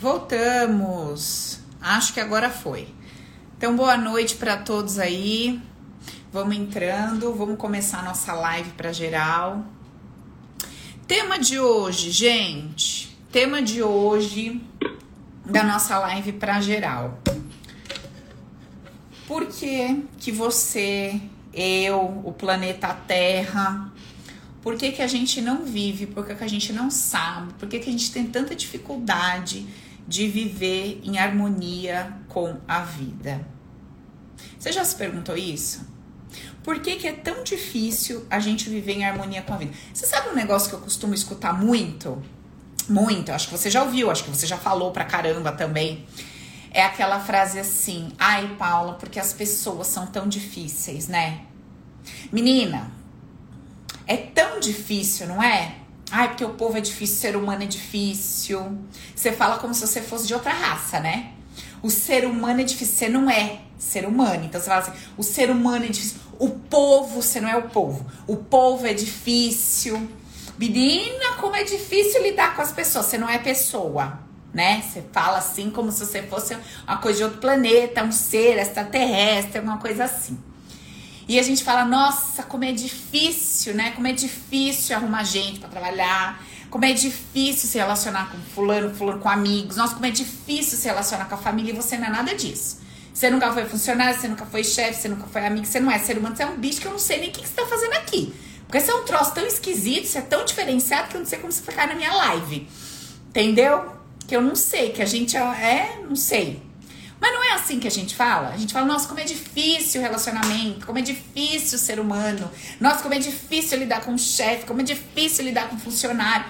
Voltamos. Acho que agora foi. Então, boa noite para todos aí. Vamos entrando, vamos começar nossa live para geral. Tema de hoje, gente. Tema de hoje da nossa live para geral. Por que que você, eu, o planeta Terra, por que, que a gente não vive? Por que, que a gente não sabe? Por que, que a gente tem tanta dificuldade de viver em harmonia com a vida? Você já se perguntou isso? Por que, que é tão difícil a gente viver em harmonia com a vida? Você sabe um negócio que eu costumo escutar muito? Muito, acho que você já ouviu, acho que você já falou pra caramba também. É aquela frase assim: ai, Paula, porque as pessoas são tão difíceis, né? Menina, é tão difícil, não é? Ai, porque o povo é difícil, o ser humano é difícil. Você fala como se você fosse de outra raça, né? O ser humano é difícil, você não é ser humano. Então você fala assim: o ser humano é difícil. O povo, você não é o povo. O povo é difícil. Menina, como é difícil lidar com as pessoas. Você não é pessoa, né? Você fala assim como se você fosse uma coisa de outro planeta, um ser extraterrestre, alguma coisa assim. E a gente fala, nossa, como é difícil, né? Como é difícil arrumar gente para trabalhar. Como é difícil se relacionar com fulano, fulano, com amigos. Nossa, como é difícil se relacionar com a família e você não é nada disso. Você nunca foi funcionário, você nunca foi chefe, você nunca foi amigo, você não é ser humano, você é um bicho que eu não sei nem o que, você tá fazendo aqui. Porque você é um troço tão esquisito, você é tão diferenciado que eu não sei como você ficar na minha live. Entendeu? Que eu não sei, que a gente é, não sei. Assim que a gente fala. A gente fala, nossa, como é difícil o relacionamento, como é difícil o ser humano, nossa, como é difícil lidar com o chefe, como é difícil lidar com o funcionário.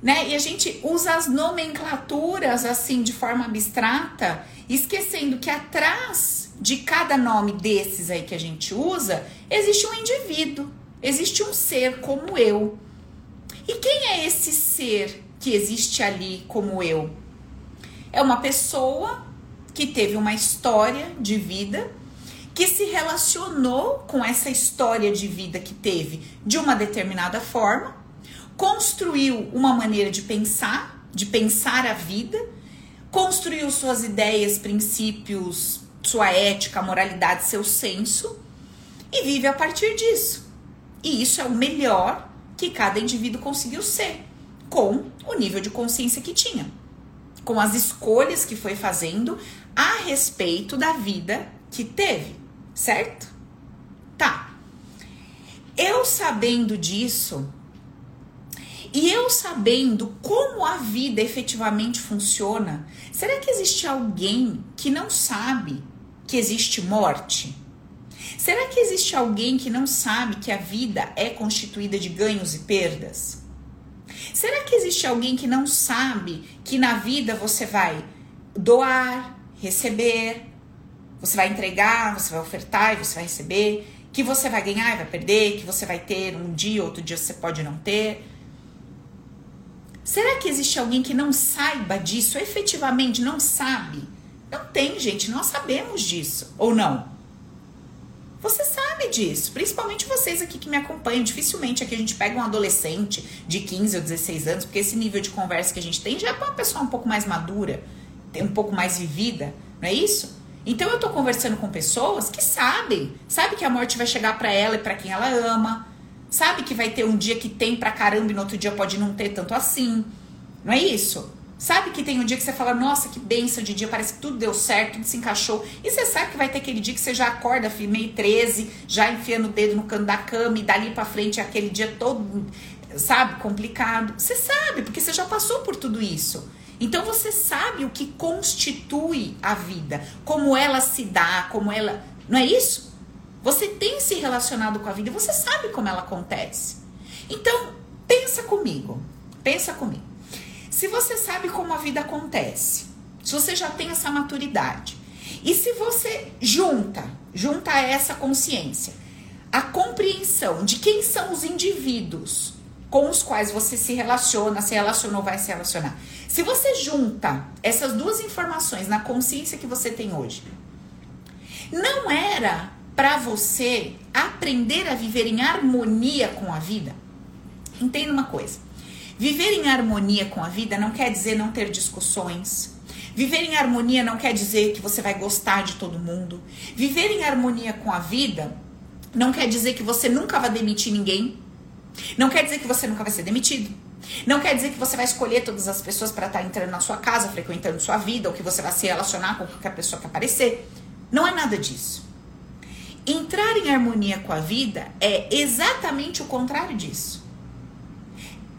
Né? E a gente usa as nomenclaturas assim de forma abstrata, esquecendo que atrás de cada nome desses aí que a gente usa, existe um indivíduo, existe um ser como eu. E quem é esse ser que existe ali como eu? É uma pessoa que teve uma história de vida, que se relacionou com essa história de vida que teve de uma determinada forma, construiu uma maneira de pensar, de pensar a vida, construiu suas ideias, princípios, sua ética, moralidade, seu senso e vive a partir disso. E isso é o melhor que cada indivíduo conseguiu ser, com o nível de consciência que tinha, com as escolhas que foi fazendo, a respeito da vida que teve, certo? Tá. Eu sabendo disso, e eu sabendo como a vida efetivamente funciona, será que existe alguém que não sabe que existe morte? Será que existe alguém que não sabe que a vida é constituída de ganhos e perdas? Será que existe alguém que não sabe que na vida você vai doar, receber, você vai entregar, você vai ofertar e você vai receber, que você vai ganhar e vai perder, que você vai ter um dia, outro dia você pode não ter. Será que existe alguém que não saiba disso, efetivamente não sabe? Não tem, gente, nós sabemos disso, ou não? Você sabe disso, principalmente vocês aqui que me acompanham. Dificilmente aqui a gente pega um adolescente de 15 ou 16 anos, porque esse nível de conversa que a gente tem já é para uma pessoa um pouco mais madura um pouco mais vivida, não é isso? Então eu tô conversando com pessoas que sabem, sabe que a morte vai chegar para ela e para quem ela ama, sabe que vai ter um dia que tem pra caramba e no outro dia pode não ter tanto assim. Não é isso? Sabe que tem um dia que você fala, nossa, que benção de dia, parece que tudo deu certo, tudo se encaixou. E você sabe que vai ter aquele dia que você já acorda, meio 13, já enfiando o dedo no canto da cama e dali pra frente é aquele dia todo, sabe, complicado. Você sabe, porque você já passou por tudo isso. Então você sabe o que constitui a vida, como ela se dá, como ela. Não é isso? Você tem se relacionado com a vida você sabe como ela acontece. Então, pensa comigo. Pensa comigo. Se você sabe como a vida acontece, se você já tem essa maturidade, e se você junta, junta essa consciência, a compreensão de quem são os indivíduos com os quais você se relaciona, se relacionou, vai se relacionar. Se você junta essas duas informações na consciência que você tem hoje, não era para você aprender a viver em harmonia com a vida? Entenda uma coisa. Viver em harmonia com a vida não quer dizer não ter discussões. Viver em harmonia não quer dizer que você vai gostar de todo mundo. Viver em harmonia com a vida não quer dizer que você nunca vai demitir ninguém. Não quer dizer que você nunca vai ser demitido. Não quer dizer que você vai escolher todas as pessoas para estar tá entrando na sua casa, frequentando sua vida, ou que você vai se relacionar com qualquer pessoa que aparecer. Não é nada disso. Entrar em harmonia com a vida é exatamente o contrário disso.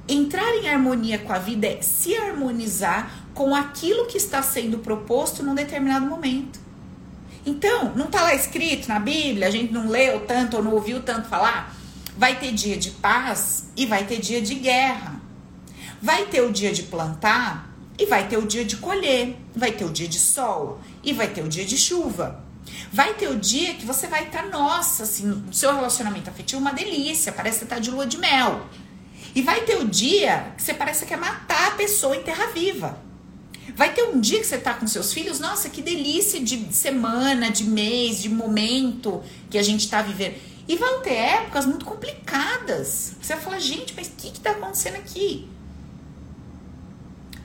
Entrar em harmonia com a vida é se harmonizar com aquilo que está sendo proposto num determinado momento. Então, não está lá escrito na Bíblia, a gente não leu tanto ou não ouviu tanto falar. Vai ter dia de paz e vai ter dia de guerra. Vai ter o dia de plantar e vai ter o dia de colher. Vai ter o dia de sol e vai ter o dia de chuva. Vai ter o dia que você vai estar, nossa, assim, o seu relacionamento afetivo é uma delícia, parece que tá de lua de mel. E vai ter o dia que você parece que quer matar a pessoa em terra viva. Vai ter um dia que você tá com seus filhos, nossa, que delícia de semana, de mês, de momento que a gente tá vivendo. E vão ter épocas muito complicadas. Você vai falar, gente, mas o que, que tá acontecendo aqui?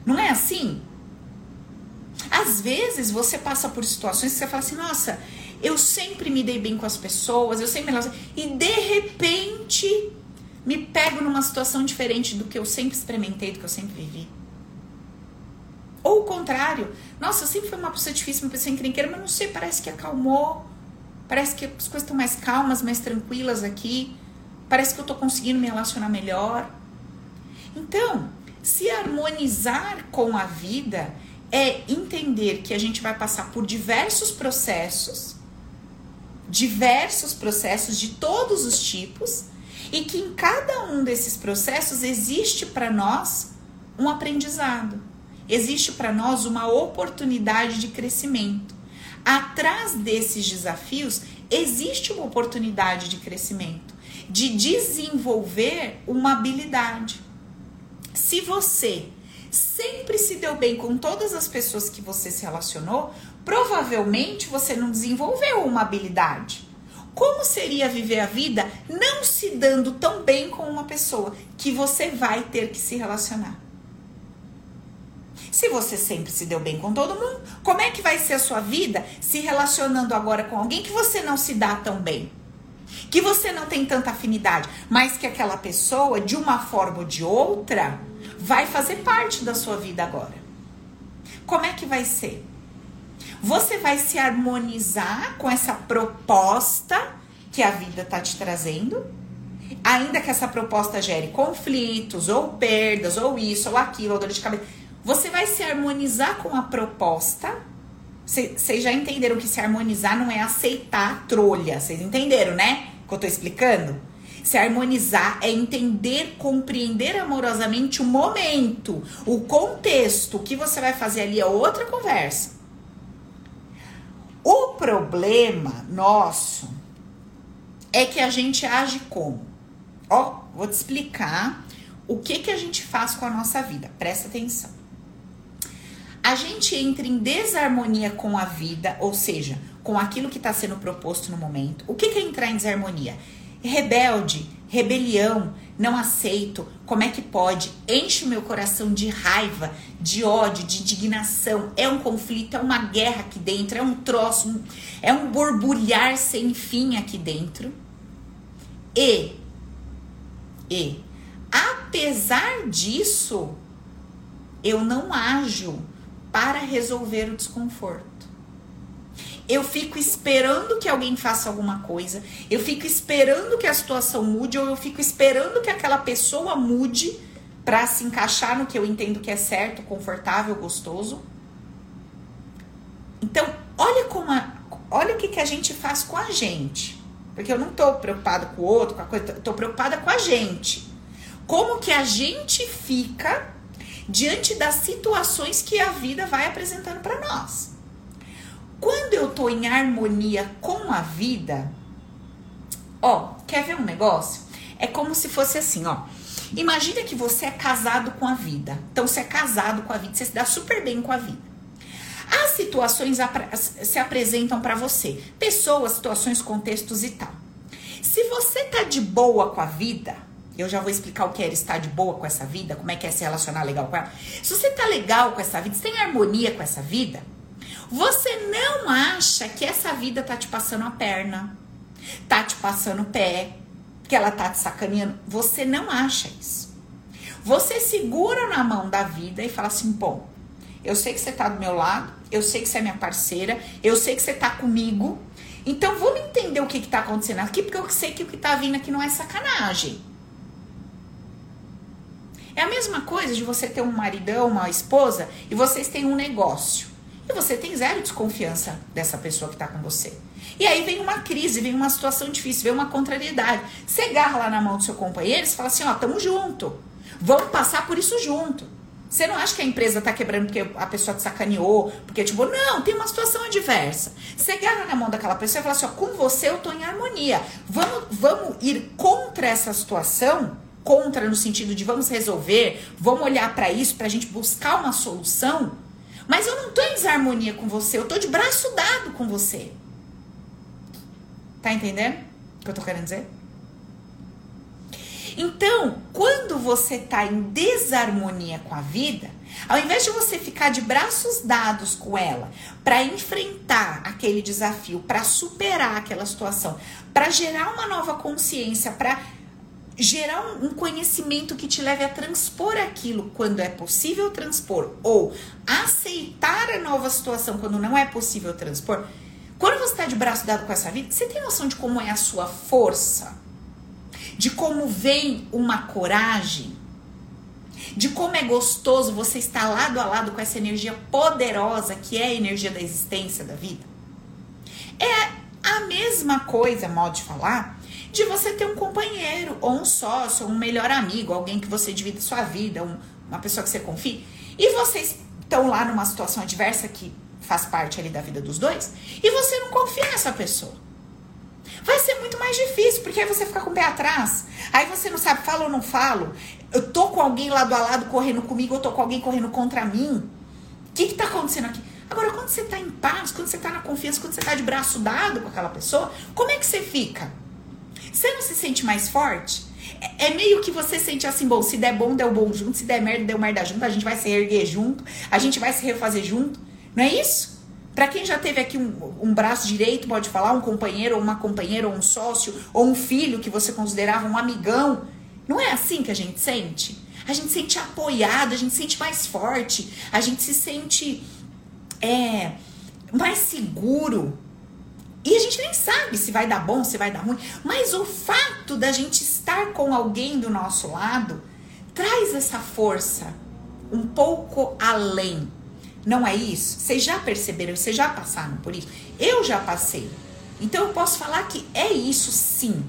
Não é assim? Às vezes você passa por situações que você fala assim, nossa, eu sempre me dei bem com as pessoas, eu sempre. E de repente me pego numa situação diferente do que eu sempre experimentei, do que eu sempre vivi. Ou o contrário, nossa, eu sempre fui uma pessoa difícil, uma pessoa encrenqueira, mas não sei, parece que acalmou, parece que as coisas estão mais calmas, mais tranquilas aqui, parece que eu tô conseguindo me relacionar melhor. Então, se harmonizar com a vida é entender que a gente vai passar por diversos processos, diversos processos de todos os tipos, e que em cada um desses processos existe para nós um aprendizado, existe para nós uma oportunidade de crescimento. Atrás desses desafios existe uma oportunidade de crescimento, de desenvolver uma habilidade. Se você sempre se deu bem com todas as pessoas que você se relacionou, provavelmente você não desenvolveu uma habilidade. Como seria viver a vida não se dando tão bem com uma pessoa que você vai ter que se relacionar? Se você sempre se deu bem com todo mundo, como é que vai ser a sua vida se relacionando agora com alguém que você não se dá tão bem? Que você não tem tanta afinidade, mas que aquela pessoa, de uma forma ou de outra, vai fazer parte da sua vida agora. Como é que vai ser? Você vai se harmonizar com essa proposta que a vida tá te trazendo, ainda que essa proposta gere conflitos, ou perdas, ou isso, ou aquilo, ou dor de cabeça. Você vai se harmonizar com a proposta. Vocês já entenderam que se harmonizar não é aceitar a trolha. Vocês entenderam, né? Que eu tô explicando? Se harmonizar é entender, compreender amorosamente o momento, o contexto. O que você vai fazer ali é outra conversa. O problema nosso é que a gente age como? Ó, vou te explicar o que que a gente faz com a nossa vida. Presta atenção. A gente entra em desarmonia com a vida, ou seja, com aquilo que está sendo proposto no momento. O que, que é entrar em desarmonia? rebelde, rebelião, não aceito, como é que pode? Enche o meu coração de raiva, de ódio, de indignação. É um conflito, é uma guerra aqui dentro, é um troço, um, é um borbulhar sem fim aqui dentro. E, e, apesar disso, eu não ajo para resolver o desconforto eu fico esperando que alguém faça alguma coisa, eu fico esperando que a situação mude, ou eu fico esperando que aquela pessoa mude para se encaixar no que eu entendo que é certo, confortável, gostoso. Então, olha como a, olha o que, que a gente faz com a gente. Porque eu não tô preocupada com o outro, com a coisa, tô preocupada com a gente. Como que a gente fica diante das situações que a vida vai apresentando para nós. Quando eu tô em harmonia com a vida, ó, quer ver um negócio? É como se fosse assim, ó. Imagina que você é casado com a vida. Então você é casado com a vida, você se dá super bem com a vida. As situações se apresentam para você, pessoas, situações, contextos e tal. Se você tá de boa com a vida, Eu já vou explicar o que é estar de boa com essa vida, como é que é se relacionar legal com ela. Se você tá legal com essa vida, se tem harmonia com essa vida, você não acha que essa vida tá te passando a perna, tá te passando o pé, que ela tá te sacaneando. Você não acha isso. Você segura na mão da vida e fala assim: bom, eu sei que você tá do meu lado, eu sei que você é minha parceira, eu sei que você tá comigo. Então vamos entender o que, que tá acontecendo aqui, porque eu sei que o que tá vindo aqui não é sacanagem. É a mesma coisa de você ter um maridão, uma esposa, e vocês têm um negócio. E você tem zero desconfiança dessa pessoa que tá com você. E aí vem uma crise, vem uma situação difícil, vem uma contrariedade. Você agarra lá na mão do seu companheiro e fala assim: ó, tamo junto. Vamos passar por isso junto. Você não acha que a empresa tá quebrando porque a pessoa te sacaneou? Porque, tipo, não, tem uma situação adversa. Você agarra na mão daquela pessoa e fala assim: ó, com você eu tô em harmonia. Vamos, vamos ir contra essa situação? Contra no sentido de vamos resolver, vamos olhar para isso, pra gente buscar uma solução. Mas eu não tô em desarmonia com você, eu tô de braço dado com você. Tá entendendo o que eu tô querendo dizer? Então, quando você está em desarmonia com a vida, ao invés de você ficar de braços dados com ela para enfrentar aquele desafio, para superar aquela situação, para gerar uma nova consciência, para gerar um, conhecimento que te leve a transpor aquilo quando é possível transpor ou aceitar a nova situação quando não é possível transpor. Quando você está de braço dado com essa vida, você tem noção de como é a sua força? de como vem uma coragem, de como é gostoso você estar lado a lado com essa energia poderosa que é a energia da existência da vida. É a mesma coisa, modo de falar, de você ter um companheiro, ou um sócio, ou um melhor amigo, alguém que você divide sua vida, um, uma pessoa que você confia, e vocês estão lá numa situação adversa que faz parte ali da vida dos dois, e você não confia nessa pessoa vai ser muito mais difícil, porque aí você fica com o pé atrás. Aí você não sabe, falo ou não falo. Eu tô com alguém lado a lado correndo comigo, eu tô com alguém correndo contra mim. O que que tá acontecendo aqui? Agora, quando você tá em paz, quando você tá na confiança, quando você tá de braço dado com aquela pessoa, como é que você fica? Você não se sente mais forte? É, é meio que você sente assim, bom, se der bom, deu bom junto, se der merda, deu merda junto, a gente vai se erguer junto, a gente vai se refazer junto. Não é isso? Para quem já teve aqui um, um, braço direito, pode falar, um companheiro, ou uma companheira, ou um sócio, ou um filho que você considerava um amigão. Não é assim que a gente sente? A gente sente apoiado, a gente sente mais forte, a gente se sente é, mais seguro. E a gente nem sabe se vai dar bom, se vai dar ruim. Mas o fato da gente estar com alguém do nosso lado traz essa força um pouco além não é isso? Vocês já perceberam? Vocês já passaram por isso? Eu já passei. Então eu posso falar que é isso sim.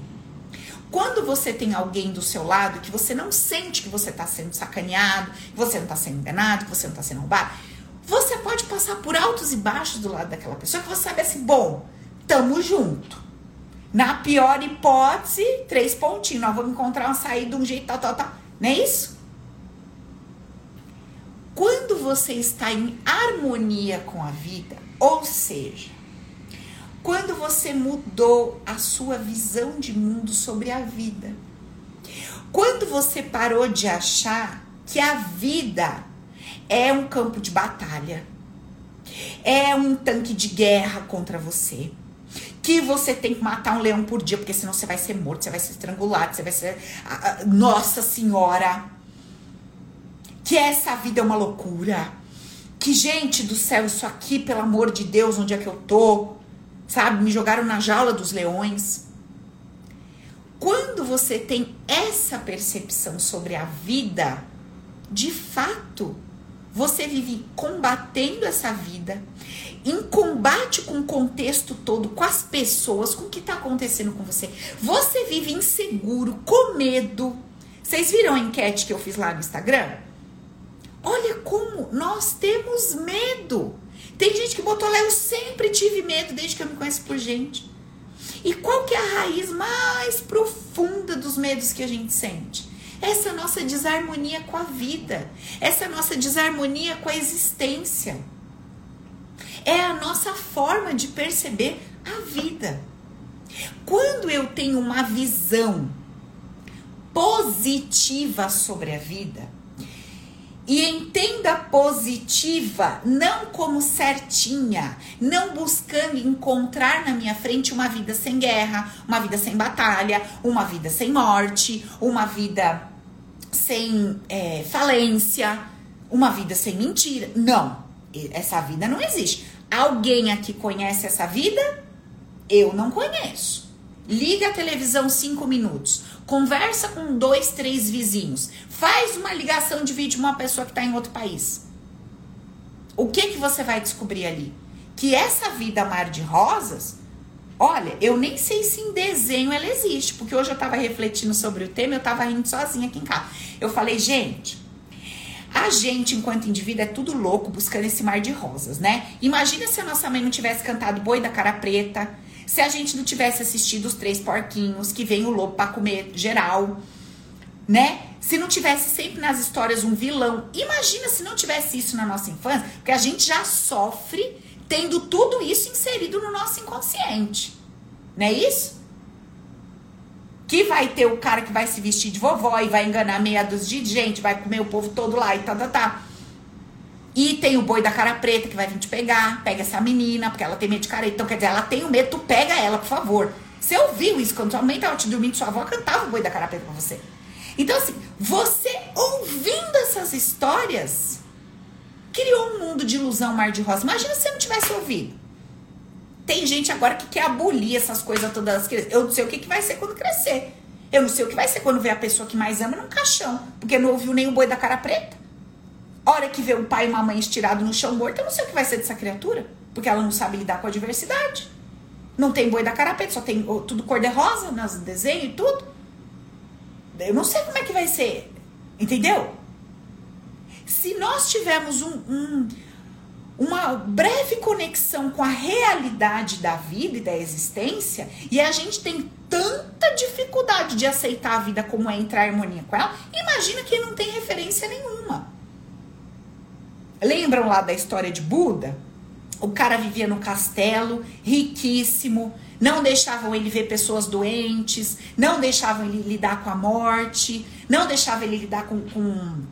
Quando você tem alguém do seu lado que você não sente que você está sendo sacaneado, que você não está sendo enganado, que você não está sendo roubado, você pode passar por altos e baixos do lado daquela pessoa que você sabe assim, bom, tamo junto. Na pior hipótese, três pontinhos, nós vamos encontrar uma saída de um jeito tal, tal, tal. Não é isso? Quando você está em harmonia com a vida, ou seja, quando você mudou a sua visão de mundo sobre a vida, quando você parou de achar que a vida é um campo de batalha, é um tanque de guerra contra você, que você tem que matar um leão por dia, porque senão você vai ser morto, você vai ser estrangulado, você vai ser. Nossa Senhora! que essa vida é uma loucura. Que, gente do céu, isso aqui, pelo amor de Deus, onde é que eu tô? Sabe? Me jogaram na jaula dos leões. Quando você tem essa percepção sobre a vida, de fato, você vive combatendo essa vida, em combate com o contexto todo, com as pessoas, com o que está acontecendo com você. Você vive inseguro, com medo. Vocês viram a enquete que eu fiz lá no Instagram? Olha como nós temos medo. Tem gente que botou lá, eu sempre tive medo desde que eu me conheço por gente. E qual que é a raiz mais profunda dos medos que a gente sente? Essa nossa desarmonia com a vida, essa nossa desarmonia com a existência. É a nossa forma de perceber a vida. Quando eu tenho uma visão positiva sobre a vida. E entenda positiva, não como certinha, não buscando encontrar na minha frente uma vida sem guerra, uma vida sem batalha, uma vida sem morte, uma vida sem é, falência, uma vida sem mentira. Não, essa vida não existe. Alguém aqui conhece essa vida? Eu não conheço. Liga a televisão cinco minutos. Conversa com dois, três vizinhos. Faz uma ligação de vídeo com uma pessoa que está em outro país. O que que você vai descobrir ali? Que essa vida mar de rosas, olha, eu nem sei se em desenho ela existe, porque hoje eu estava refletindo sobre o tema, eu estava rindo sozinha aqui em casa. Eu falei, gente, a gente, enquanto indivíduo, é tudo louco buscando esse mar de rosas, né? Imagina se a nossa mãe não tivesse cantado Boi da Cara Preta, se a gente não tivesse assistido os três porquinhos, que vem o lobo para comer geral, né? Se não tivesse sempre nas histórias um vilão. Imagina se não tivesse isso na nossa infância, porque a gente já sofre tendo tudo isso inserido no nosso inconsciente. Não é isso? Que vai ter o cara que vai se vestir de vovó e vai enganar meia dúzia de gente, vai comer o povo todo lá e tá, tá, tá. E tem o boi da cara preta que vai vir te pegar. Pega essa menina, porque ela tem medo de careta. Então, quer dizer, ela tem o medo, tu pega ela, por favor. Você ouviu isso quando sua mãe tava te dormindo, sua avó cantava o boi da cara preta pra você. Então, assim, você ouvindo essas histórias, criou um mundo de ilusão mar de rosa. Imagina se você não tivesse ouvido. Tem gente agora que quer abolir essas coisas todas. Eu não sei o que, que vai ser quando crescer. Eu não sei o que vai ser quando ver a pessoa que mais ama num caixão. Porque não ouviu nem o boi da cara preta. Hora que vê um pai e uma mãe estirado no chão morto, eu não sei o que vai ser dessa criatura. Porque ela não sabe lidar com a diversidade. Não tem boi da carapeta, só tem tudo cor-de-rosa nos desenhos e tudo. Eu não sei como é que vai ser. Entendeu? Se nós tivermos um, um, uma breve conexão com a realidade da vida e da existência, e a gente tem tanta dificuldade de aceitar a vida como é entrar em harmonia com ela, imagina quem não tem referência nenhuma. Lembram lá da história de Buda? O cara vivia no castelo, riquíssimo, não deixavam ele ver pessoas doentes, não deixavam ele lidar com a morte, não deixavam ele lidar com, com,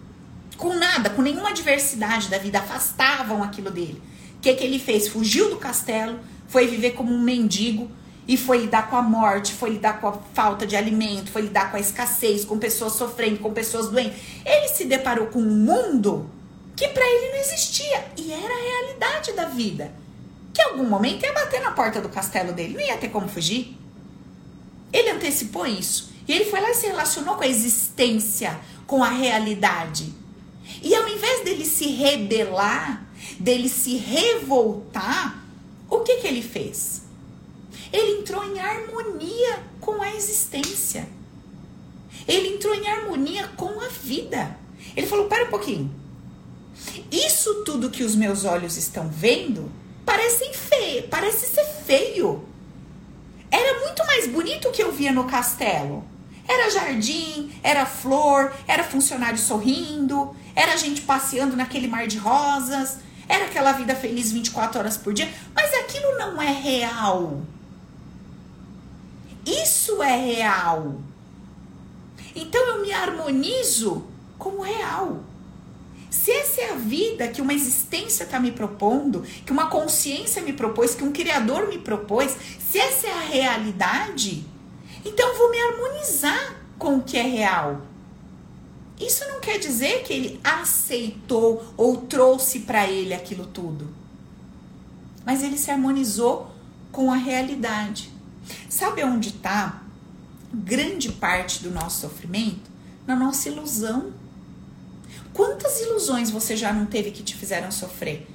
com nada, com nenhuma diversidade da vida, afastavam aquilo dele. O que, que ele fez? Fugiu do castelo, foi viver como um mendigo e foi lidar com a morte, foi lidar com a falta de alimento, foi lidar com a escassez, com pessoas sofrendo, com pessoas doentes. Ele se deparou com um mundo que para ele não existia e era a realidade da vida. Que em algum momento ia bater na porta do castelo dele, não ia ter como fugir. Ele antecipou isso e ele foi lá e se relacionou com a existência, com a realidade. E ao invés dele se rebelar, dele se revoltar, o que que ele fez? Ele entrou em harmonia com a existência. Ele entrou em harmonia com a vida. Ele falou: pera um pouquinho. Isso tudo que os meus olhos estão vendo parece feio, parece ser feio. Era muito mais bonito o que eu via no castelo. Era jardim, era flor, era funcionário sorrindo, era gente passeando naquele mar de rosas, era aquela vida feliz 24 horas por dia, mas aquilo não é real. Isso é real. Então eu me harmonizo como real. Se essa é a vida que uma existência está me propondo, que uma consciência me propôs, que um criador me propôs, se essa é a realidade, então vou me harmonizar com o que é real. Isso não quer dizer que ele aceitou ou trouxe para ele aquilo tudo. Mas ele se harmonizou com a realidade. Sabe onde está grande parte do nosso sofrimento? Na nossa ilusão. Quantas ilusões você já não teve que te fizeram sofrer?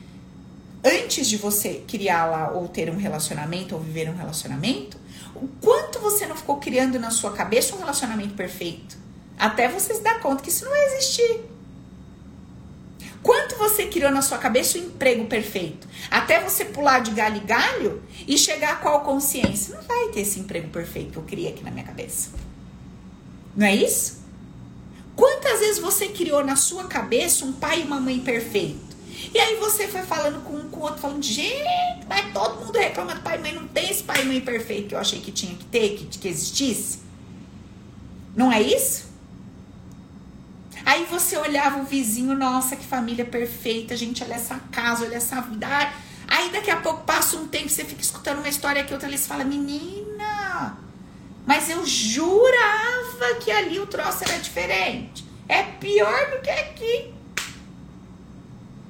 Antes de você criá-la ou ter um relacionamento ou viver um relacionamento, o quanto você não ficou criando na sua cabeça um relacionamento perfeito? Até você se dar conta que isso não vai existir. Quanto você criou na sua cabeça o um emprego perfeito? Até você pular de galho em galho e chegar a qual consciência? Não vai ter esse emprego perfeito que eu criei aqui na minha cabeça. Não é isso? Quantas vezes você criou na sua cabeça um pai e uma mãe perfeito? E aí você foi falando com um com o outro, falando, gente, mas todo mundo reclama do pai e mãe, não tem esse pai e mãe perfeito que eu achei que tinha que ter, que, que existisse. Não é isso? Aí você olhava o vizinho, nossa, que família perfeita, gente, olha essa casa, olha essa vida. Aí daqui a pouco passa um tempo, você fica escutando uma história que outra, eles fala, menina, mas eu jurava que ali o troço era diferente. É pior do que aqui.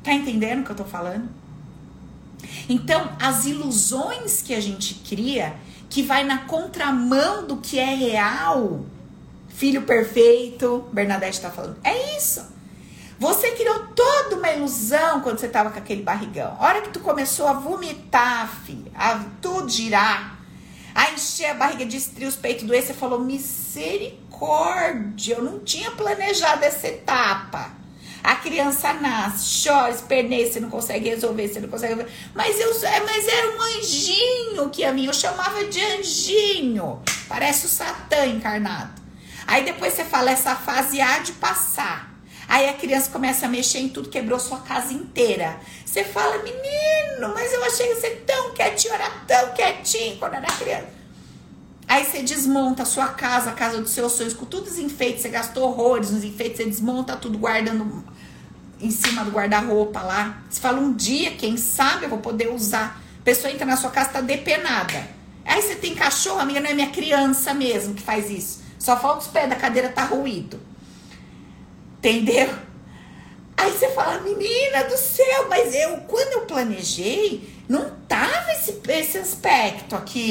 Tá entendendo o que eu tô falando? Então, as ilusões que a gente cria, que vai na contramão do que é real, filho perfeito, Bernadette tá falando, é isso. Você criou toda uma ilusão quando você tava com aquele barrigão. A hora que tu começou a vomitar, a tudo girar, a encher a barriga de estria, os peitos doer, você falou, misericórdia, eu não tinha planejado essa etapa. A criança nasce, chora, esperneia, você não consegue resolver, você não consegue. Mas, eu, é, mas era um anjinho que a mim, eu chamava de anjinho. Parece o Satã encarnado. Aí depois você fala, essa fase há de passar. Aí a criança começa a mexer em tudo, quebrou sua casa inteira. Você fala, menino, mas eu achei você tão quietinho, era tão quietinho quando era criança. Aí você desmonta a sua casa, a casa dos seus sonhos, com todos os enfeites, você gastou horrores nos enfeites, você desmonta tudo, guardando em cima do guarda-roupa lá. Você fala, um dia, quem sabe, eu vou poder usar. A pessoa entra na sua casa, tá depenada. Aí você tem cachorro, amiga, não é minha criança mesmo que faz isso. Só falta os pés da cadeira tá ruído. Entendeu? Aí você fala, menina do céu, mas eu, quando eu planejei, não tava esse, esse aspecto aqui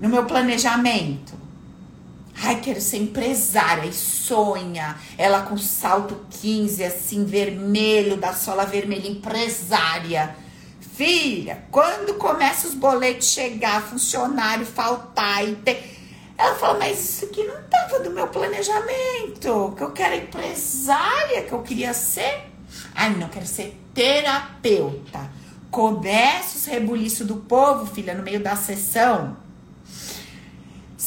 no meu planejamento. Ai, quero ser empresária e sonha. Ela com salto 15, assim, vermelho, da sola vermelha, empresária. Filha, quando começa os boletos chegar, funcionário faltar e ter. Ela fala, mas isso aqui não estava do meu planejamento. Que eu quero empresária, que eu queria ser. Ai, não, quero ser terapeuta. Começa os rebuliços do povo, filha, no meio da sessão.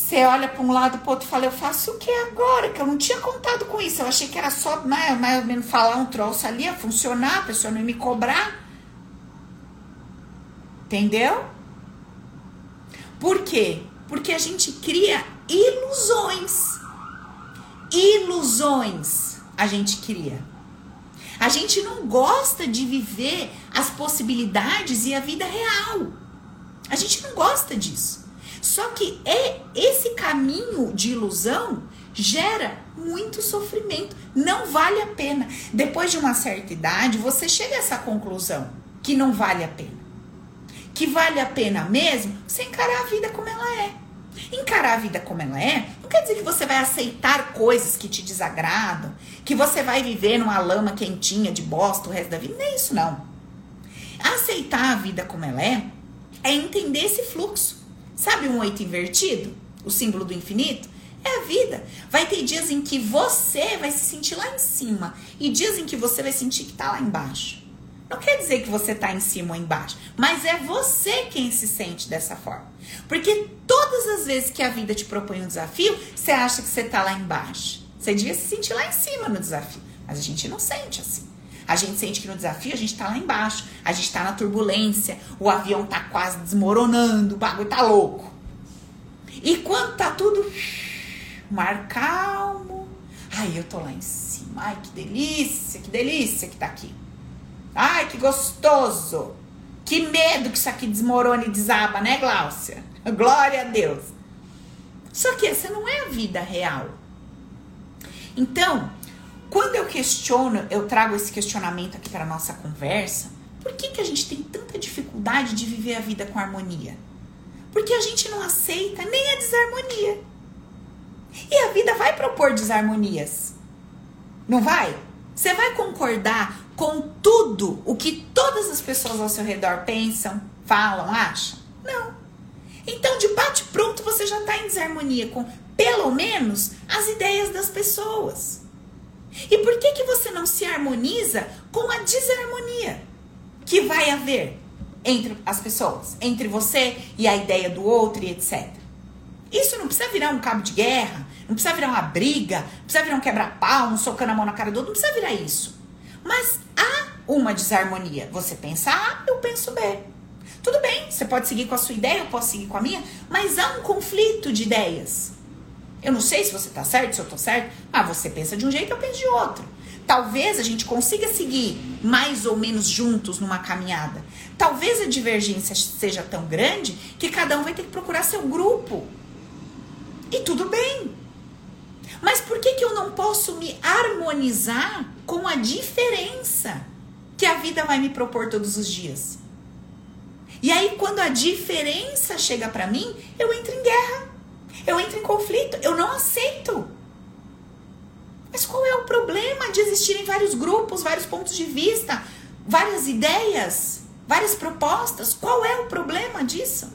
Você olha para um lado para outro fala, eu faço o que agora? Que eu não tinha contado com isso. Eu achei que era só mais, mais ou menos falar um troço ali, a funcionar, a pessoa não me cobrar. Entendeu? Por quê? Porque a gente cria ilusões. Ilusões a gente cria. A gente não gosta de viver as possibilidades e a vida real. A gente não gosta disso. Só que é esse caminho de ilusão gera muito sofrimento. Não vale a pena. Depois de uma certa idade, você chega a essa conclusão que não vale a pena. Que vale a pena mesmo você encarar a vida como ela é. Encarar a vida como ela é não quer dizer que você vai aceitar coisas que te desagradam, que você vai viver numa lama quentinha de bosta o resto da vida. Nem isso, não. Aceitar a vida como ela é é entender esse fluxo. Sabe um oito invertido? O símbolo do infinito? É a vida. Vai ter dias em que você vai se sentir lá em cima e dias em que você vai sentir que tá lá embaixo. Não quer dizer que você tá em cima ou embaixo, mas é você quem se sente dessa forma. Porque todas as vezes que a vida te propõe um desafio, você acha que você tá lá embaixo. Você devia se sentir lá em cima no desafio, mas a gente não sente assim. A gente sente que no desafio a gente tá lá embaixo, a gente tá na turbulência, o avião tá quase desmoronando, o bagulho tá louco. E quando tá tudo mar calmo, ai, eu tô lá em cima, ai, que delícia, que delícia que tá aqui. Ai, que gostoso. Que medo que isso aqui desmorone e desaba, né, Gláucia? Glória a Deus. Só que essa não é a vida real. Então, quando eu questiono, eu trago esse questionamento aqui para nossa conversa, por que, que a gente tem tanta dificuldade de viver a vida com harmonia? Porque a gente não aceita nem a desarmonia. E a vida vai propor desarmonias. Não vai? Você vai concordar com tudo o que todas as pessoas ao seu redor pensam, falam, acham? Não. Então, de bate pronto, você já está em desarmonia com, pelo menos, as ideias das pessoas. E por que, que você não se harmoniza com a desarmonia que vai haver entre as pessoas, entre você e a ideia do outro e etc? Isso não precisa virar um cabo de guerra, não precisa virar uma briga, não precisa virar um quebra-pau, um socando a mão na cara do outro, não precisa virar isso. Mas há uma desarmonia. Você pensa A, eu penso B. Tudo bem, você pode seguir com a sua ideia, eu posso seguir com a minha, mas há um conflito de ideias. Eu não sei se você tá certo, se eu tô certo, mas você pensa de um jeito, eu penso de outro. Talvez a gente consiga seguir mais ou menos juntos numa caminhada. Talvez a divergência seja tão grande que cada um vai ter que procurar seu grupo. E tudo bem. Mas por que, que eu não posso me harmonizar com a diferença que a vida vai me propor todos os dias? E aí, quando a diferença chega para mim, eu entro em guerra, eu entro em conflito, eu não aceito. Mas qual é o problema de existirem vários grupos, vários pontos de vista, várias ideias, várias propostas? Qual é o problema disso?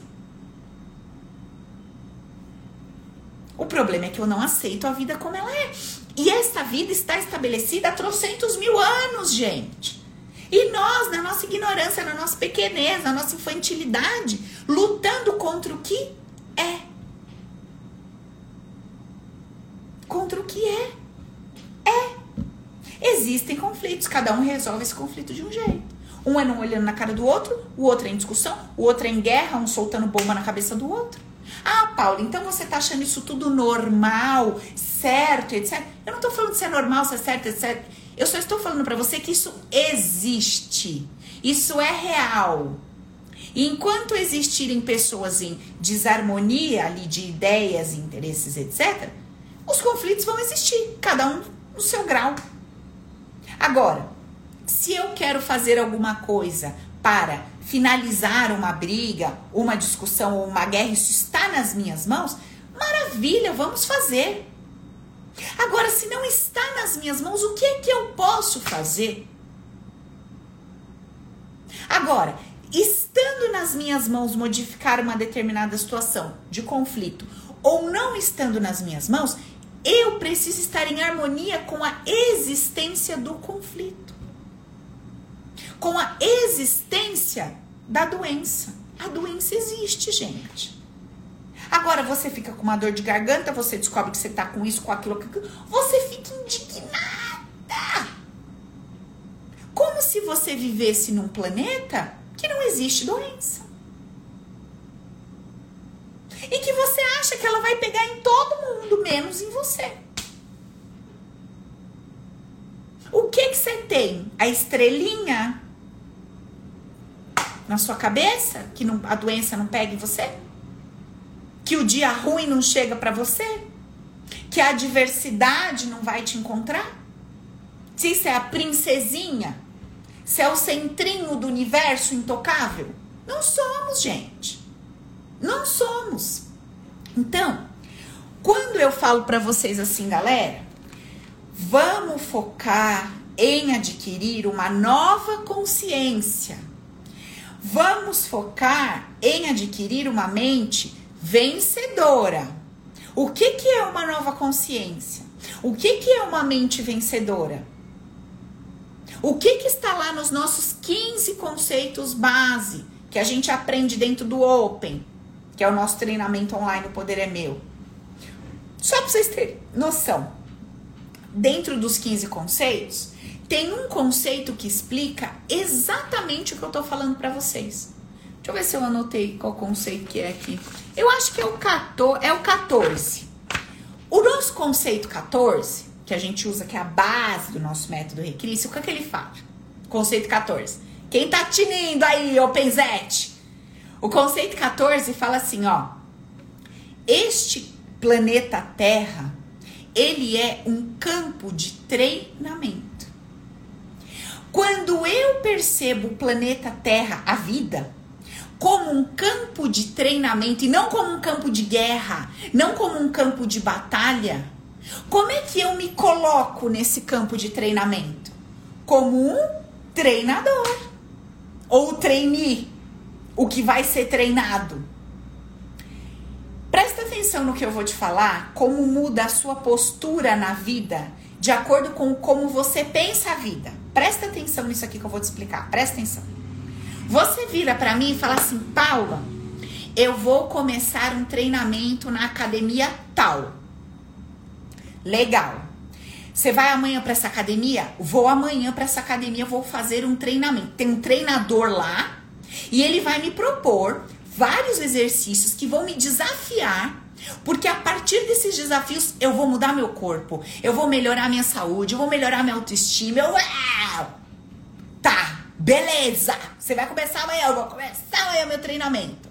O problema é que eu não aceito a vida como ela é. E essa vida está estabelecida há trocentos mil anos, gente. E nós, na nossa ignorância, na nossa pequenez, na nossa infantilidade, lutando contra o que é. Contra o que é. É. Existem conflitos, cada um resolve esse conflito de um jeito. Um é não olhando na cara do outro, o outro é em discussão, o outro é em guerra, um soltando bomba na cabeça do outro. Ah, Paulo, então você tá achando isso tudo normal, certo, etc. Eu não tô falando se é normal, se é certo, etc. Eu só estou falando para você que isso existe. Isso é real. E enquanto existirem pessoas em desarmonia ali de ideias, interesses, etc., os conflitos vão existir, cada um no seu grau. Agora, se eu quero fazer alguma coisa para finalizar uma briga, uma discussão ou uma guerra, isso está nas minhas mãos, maravilha, vamos fazer. Agora, se não está nas minhas mãos, o que é que eu posso fazer? Agora, estando nas minhas mãos modificar uma determinada situação de conflito ou não estando nas minhas mãos, eu preciso estar em harmonia com a existência do conflito com a existência da doença. A doença existe, gente. Agora você fica com uma dor de garganta, você descobre que você tá com isso, com aquilo, com aquilo você fica indignada. Como se você vivesse num planeta que não existe doença. E que você acha que ela vai pegar em todo mundo, menos em você. O que que você tem? A estrelinha na sua cabeça que não, a doença não pega em você? Que o dia ruim não chega para você? Que a adversidade não vai te encontrar? Se isso é a princesinha? Se é o centrinho do universo intocável? Não somos, gente. Não somos. Então, quando eu falo para vocês assim, galera, vamos focar em adquirir uma nova consciência Vamos focar em adquirir uma mente vencedora. O que, que é uma nova consciência? O que, que é uma mente vencedora? O que, que está lá nos nossos 15 conceitos base que a gente aprende dentro do Open, que é o nosso treinamento online O Poder é Meu? Só para vocês terem noção, dentro dos 15 conceitos, tem um conceito que explica exatamente o que eu tô falando para vocês. Deixa eu ver se eu anotei qual conceito que é aqui. Eu acho que é o 14, é o 14. O nosso conceito 14, que a gente usa, que é a base do nosso método Recrício, o que, é que ele fala? Conceito 14. Quem tá tinindo aí, Openzete? O conceito 14 fala assim, ó. Este planeta Terra, ele é um campo de treinamento. Quando eu percebo o planeta Terra, a vida, como um campo de treinamento e não como um campo de guerra, não como um campo de batalha, como é que eu me coloco nesse campo de treinamento? Como um treinador ou trainee, o que vai ser treinado. Presta atenção no que eu vou te falar, como muda a sua postura na vida de acordo com como você pensa a vida. Presta atenção nisso aqui que eu vou te explicar. Presta atenção. Você vira para mim e fala assim, Paula, eu vou começar um treinamento na academia tal. Legal. Você vai amanhã para essa academia? Vou amanhã para essa academia, vou fazer um treinamento. Tem um treinador lá e ele vai me propor vários exercícios que vão me desafiar, porque a partir desses desafios eu vou mudar meu corpo, eu vou melhorar minha saúde, eu vou melhorar minha autoestima. Eu, uau! Tá, beleza! Você vai começar amanhã, eu vou começar amanhã meu treinamento.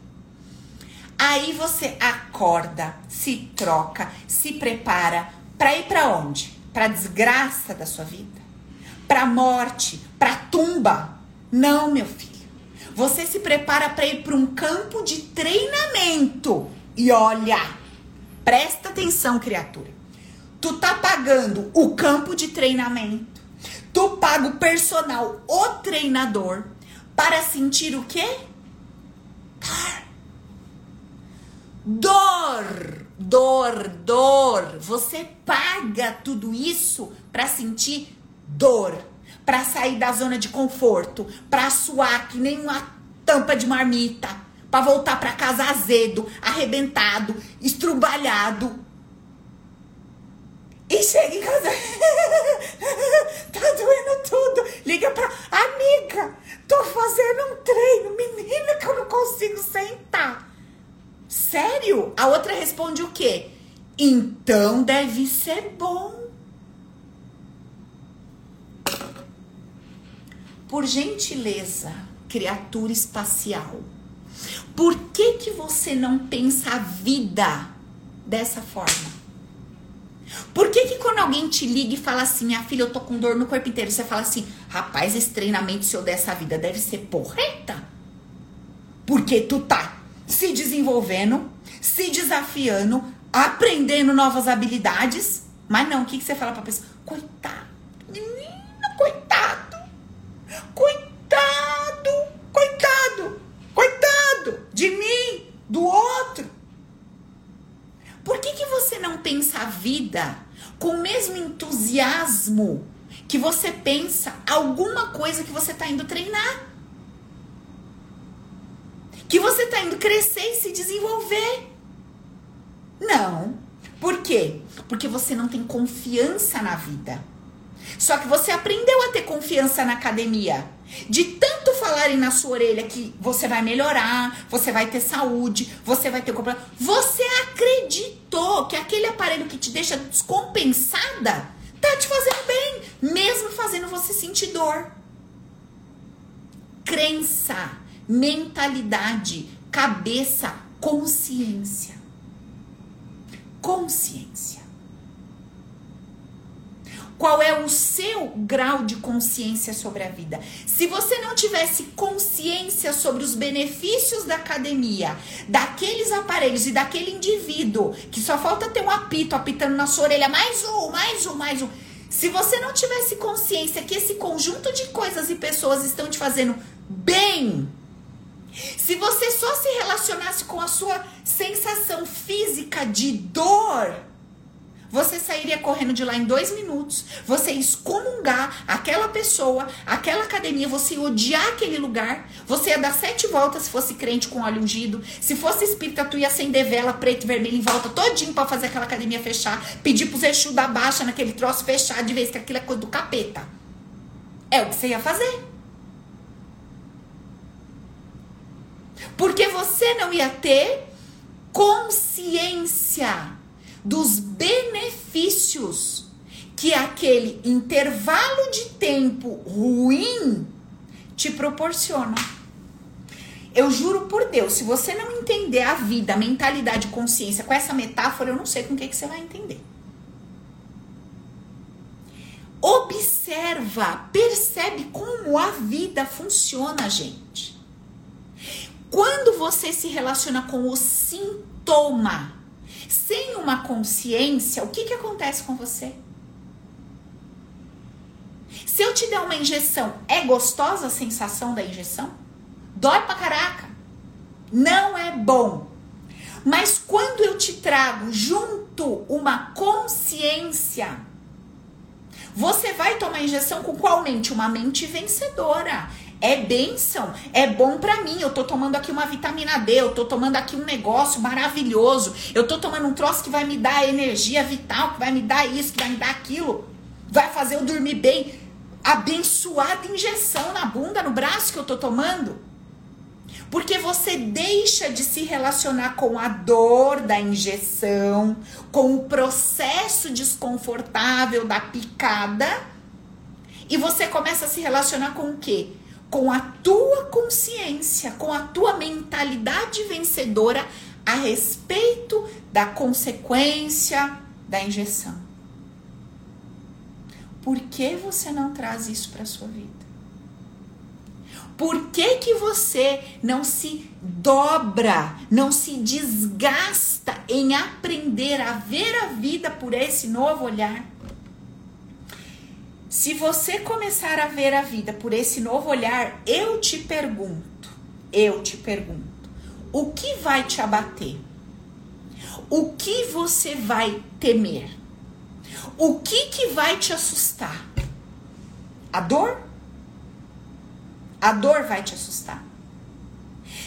Aí você acorda, se troca, se prepara para ir para onde? Para desgraça da sua vida? Para morte, para tumba? Não, meu filho. Você se prepara para ir para um campo de treinamento. E olha, presta atenção, criatura. Tu tá pagando o campo de treinamento. Tu paga o personal, o treinador, para sentir o quê? Dor. Dor, dor. Você paga tudo isso para sentir dor para sair da zona de conforto, para suar que nem uma tampa de marmita, para voltar para casa azedo, arrebentado, estrubalhado. E chega em casa, tá doendo tudo. Liga pra amiga, tô fazendo um treino, menina, que eu não consigo sentar. Sério? A outra responde o quê? Então deve ser bom. Por gentileza, criatura espacial, por que que você não pensa a vida dessa forma? Por que que quando alguém te liga e fala assim, minha filha, eu tô com dor no corpo inteiro, você fala assim, rapaz, esse treinamento seu dessa vida deve ser porreta? Porque tu tá se desenvolvendo, se desafiando, aprendendo novas habilidades, mas não, o que que você fala pra pessoa? Coitado, coitado Coitado, coitado, coitado de mim, do outro. Por que, que você não pensa a vida com o mesmo entusiasmo que você pensa alguma coisa que você está indo treinar? Que você está indo crescer e se desenvolver? Não. Por quê? Porque você não tem confiança na vida. Só que você aprendeu a ter confiança na academia. De tanto falarem na sua orelha que você vai melhorar, você vai ter saúde, você vai ter compra. Você acreditou que aquele aparelho que te deixa descompensada tá te fazendo bem, mesmo fazendo você sentir dor. Crença, mentalidade, cabeça, consciência. Consciência. Qual é o seu grau de consciência sobre a vida? Se você não tivesse consciência sobre os benefícios da academia, daqueles aparelhos e daquele indivíduo que só falta ter um apito apitando na sua orelha, mais um, mais um, mais um. Se você não tivesse consciência que esse conjunto de coisas e pessoas estão te fazendo bem, se você só se relacionasse com a sua sensação física de dor, você sairia correndo de lá em dois minutos, você excomungar aquela pessoa, aquela academia, você ia odiar aquele lugar, você ia dar sete voltas se fosse crente com óleo ungido, se fosse espírita, tu ia acender vela preto e vermelho em volta todinho para fazer aquela academia fechar, pedir pros Exu da baixa naquele troço fechar de vez que aquilo é coisa do capeta. É o que você ia fazer. Porque você não ia ter consciência dos benefícios que aquele intervalo de tempo ruim te proporciona. Eu juro por Deus, se você não entender a vida, a mentalidade, consciência com essa metáfora, eu não sei com o que, que você vai entender. Observa, percebe como a vida funciona, gente. Quando você se relaciona com o sintoma, sem uma consciência, o que, que acontece com você? Se eu te der uma injeção, é gostosa a sensação da injeção? Dói pra caraca. Não é bom. Mas quando eu te trago junto uma consciência, você vai tomar injeção com qual mente? Uma mente vencedora é bênção, é bom para mim. Eu tô tomando aqui uma vitamina D, eu tô tomando aqui um negócio maravilhoso. Eu tô tomando um troço que vai me dar energia vital, que vai me dar isso, que vai me dar aquilo. Vai fazer eu dormir bem. Abençoada injeção na bunda, no braço que eu tô tomando. Porque você deixa de se relacionar com a dor da injeção, com o processo desconfortável da picada, e você começa a se relacionar com o quê? Com a tua consciência, com a tua mentalidade vencedora a respeito da consequência da injeção. Por que você não traz isso para sua vida? Por que, que você não se dobra, não se desgasta em aprender a ver a vida por esse novo olhar? Se você começar a ver a vida por esse novo olhar, eu te pergunto, eu te pergunto, o que vai te abater? O que você vai temer? O que que vai te assustar? A dor? A dor vai te assustar.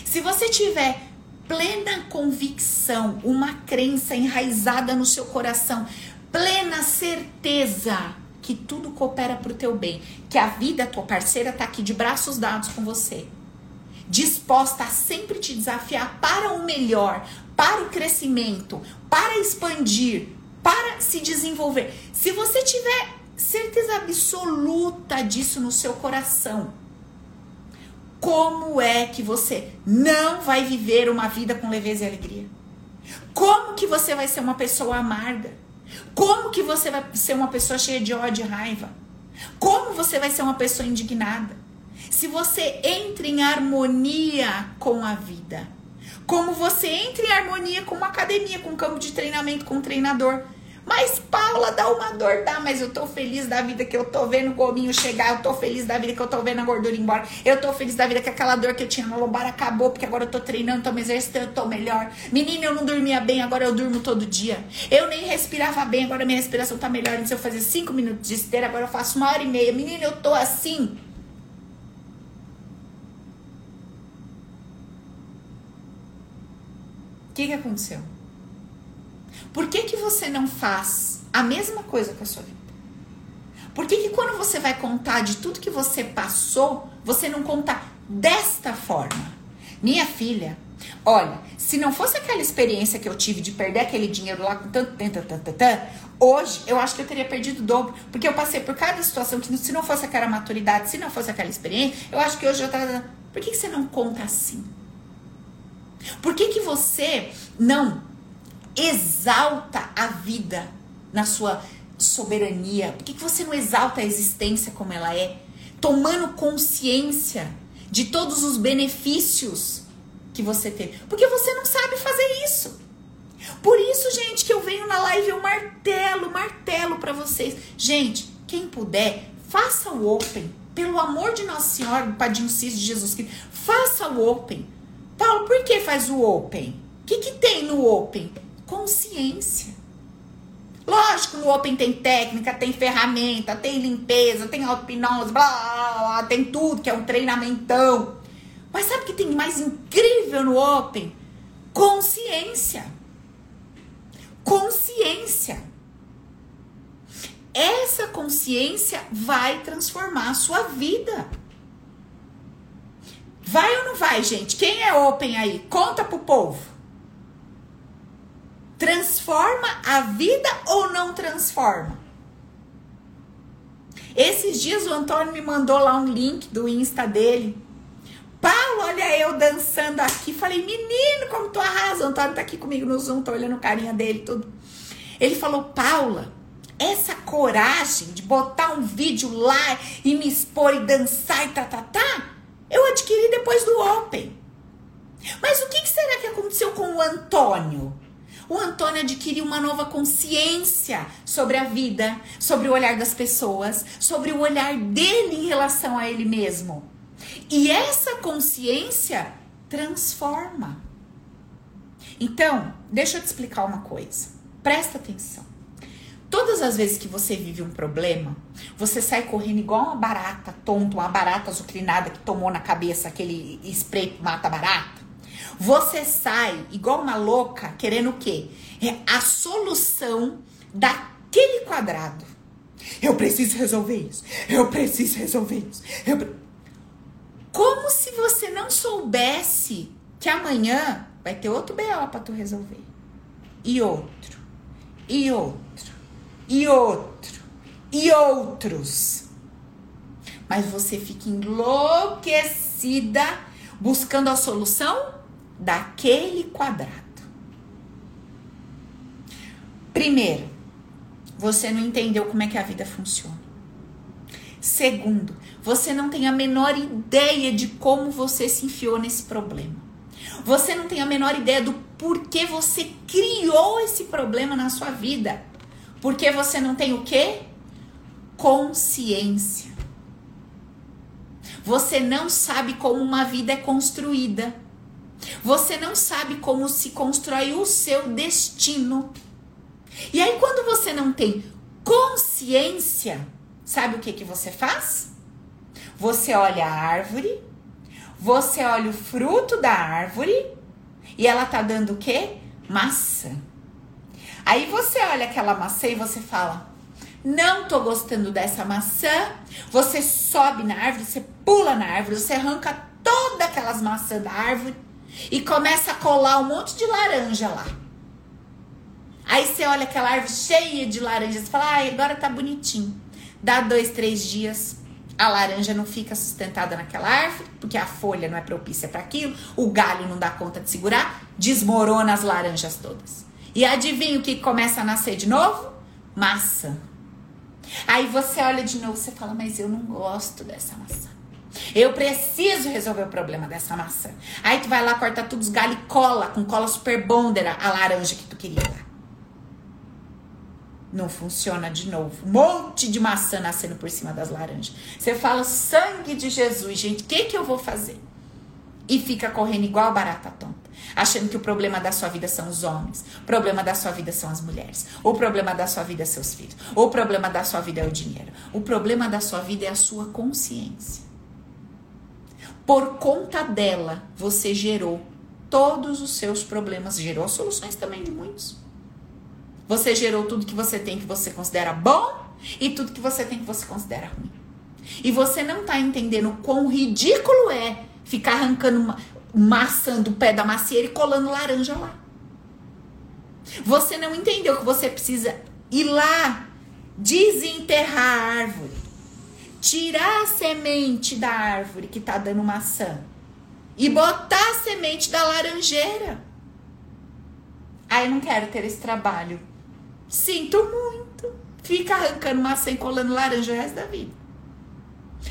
Se você tiver plena convicção, uma crença enraizada no seu coração, plena certeza que tudo coopera para o teu bem, que a vida, tua parceira, está aqui de braços dados com você, disposta a sempre te desafiar para o melhor, para o crescimento, para expandir, para se desenvolver. Se você tiver certeza absoluta disso no seu coração, como é que você não vai viver uma vida com leveza e alegria? Como que você vai ser uma pessoa amarga? Como que você vai ser uma pessoa cheia de ódio e raiva? Como você vai ser uma pessoa indignada? Se você entra em harmonia com a vida, como você entra em harmonia com uma academia, com um campo de treinamento, com um treinador, mas Paula dá uma dor, dá, mas eu tô feliz da vida que eu tô vendo o gominho chegar, eu tô feliz da vida que eu tô vendo a gordura ir embora, eu tô feliz da vida que aquela dor que eu tinha na lombar acabou, porque agora eu tô treinando, tô me exercitando, tô melhor. Menina, eu não dormia bem, agora eu durmo todo dia. Eu nem respirava bem, agora minha respiração tá melhor. Antes eu fazia cinco minutos de esteira, agora eu faço uma hora e meia. Menina, eu tô assim. O que, que aconteceu? Por que, que você não faz a mesma coisa com a sua vida? Por que, que quando você vai contar de tudo que você passou, você não conta desta forma? Minha filha, olha, se não fosse aquela experiência que eu tive de perder aquele dinheiro lá com tanto, tanto, tanto, tanto, hoje eu acho que eu teria perdido o dobro, porque eu passei por cada situação que se não fosse aquela maturidade, se não fosse aquela experiência, eu acho que hoje eu tava. Por que, que você não conta assim? Por que, que você não exalta a vida na sua soberania? Por que, que você não exalta a existência como ela é? Tomando consciência de todos os benefícios que você teve. Porque você não sabe fazer isso. Por isso, gente, que eu venho na live eu martelo, martelo para vocês. Gente, quem puder, faça o open. Pelo amor de Nossa Senhora, Padinho Cis de Jesus Cristo, faça o open. Paulo, por que faz o open? O que, que tem no open? Consciência. Lógico, no Open tem técnica, tem ferramenta, tem limpeza, tem auto-hipnose, blá, blá, blá, tem tudo, que é um treinamentão. Mas sabe o que tem mais incrível no Open? Consciência. Consciência. Essa consciência vai transformar a sua vida. Vai ou não vai, gente? Quem é Open aí? Conta pro povo transforma a vida ou não transforma? Esses dias o Antônio me mandou lá um link do Insta dele. Paulo, olha eu dançando aqui. Falei, menino, como tu arrasa. O Antônio tá aqui comigo no Zoom, tô olhando o carinha dele tudo. Ele falou, Paula, essa coragem de botar um vídeo lá e me expor e dançar e tá, tá, tá, eu adquiri depois do Open. Mas o que, que será que aconteceu com o Antônio? O Antônio adquiriu uma nova consciência sobre a vida, sobre o olhar das pessoas, sobre o olhar dele em relação a ele mesmo. E essa consciência transforma. Então, deixa eu te explicar uma coisa. Presta atenção. Todas as vezes que você vive um problema, você sai correndo igual uma barata tonta, uma barata azucrinada que tomou na cabeça aquele spray mata barata. Você sai igual uma louca querendo o quê? É a solução daquele quadrado. Eu preciso resolver isso. Eu preciso resolver isso. Eu... Como se você não soubesse soubesse que amanhã vai ter outro BO para tu resolver. E outro. E outro. E outro. E outros. Mas você fica enlouquecida buscando a solução daquele quadrado. Primeiro, você não entendeu como é que a vida funciona. Segundo, você não tem a menor ideia de como você se enfiou nesse problema. Você não tem a menor ideia do porquê você criou esse problema na sua vida. Porque você não tem o quê? Consciência. Você não sabe como uma vida é construída. Você não sabe como se constrói o seu destino. E aí, quando você não tem consciência, sabe o que, que você faz? Você olha a árvore, você olha o fruto da árvore e ela tá dando o quê? Maçã. Aí você olha aquela maçã e você fala: Não tô gostando dessa maçã. Você sobe na árvore, você pula na árvore, você arranca todas aquelas maçãs da árvore e começa a colar um monte de laranja lá. Aí você olha aquela árvore cheia de laranjas e fala, ah, agora tá bonitinho. Dá dois, três dias, a laranja não fica sustentada naquela árvore, porque a folha não é propícia para aquilo, o galho não dá conta de segurar, desmorona as laranjas todas. E adivinha o que começa a nascer de novo? Maçã. Aí você olha de novo e fala, mas eu não gosto dessa maçã. Eu preciso resolver o problema dessa maçã. Aí tu vai lá, corta tudo os galhos e cola com cola super bonder a laranja que tu queria não funciona de novo. Um monte de maçã nascendo por cima das laranjas. Você fala, sangue de Jesus, gente, o que, que eu vou fazer? E fica correndo igual barata tonta. Achando que o problema da sua vida são os homens, o problema da sua vida são as mulheres, o problema da sua vida é seus filhos, o problema da sua vida é o dinheiro, o problema da sua vida é a sua consciência. Por conta dela, você gerou todos os seus problemas, gerou soluções também de muitos. Você gerou tudo que você tem que você considera bom e tudo que você tem que você considera ruim. E você não tá entendendo o quão ridículo é ficar arrancando maçã do pé da macieira e colando laranja lá. Você não entendeu que você precisa ir lá desenterrar a árvore, tirar a semente da árvore que tá dando maçã e botar a semente da laranjeira. Aí não quero ter esse trabalho. Sinto muito. Fica arrancando maçã e colando laranja o resto da vida.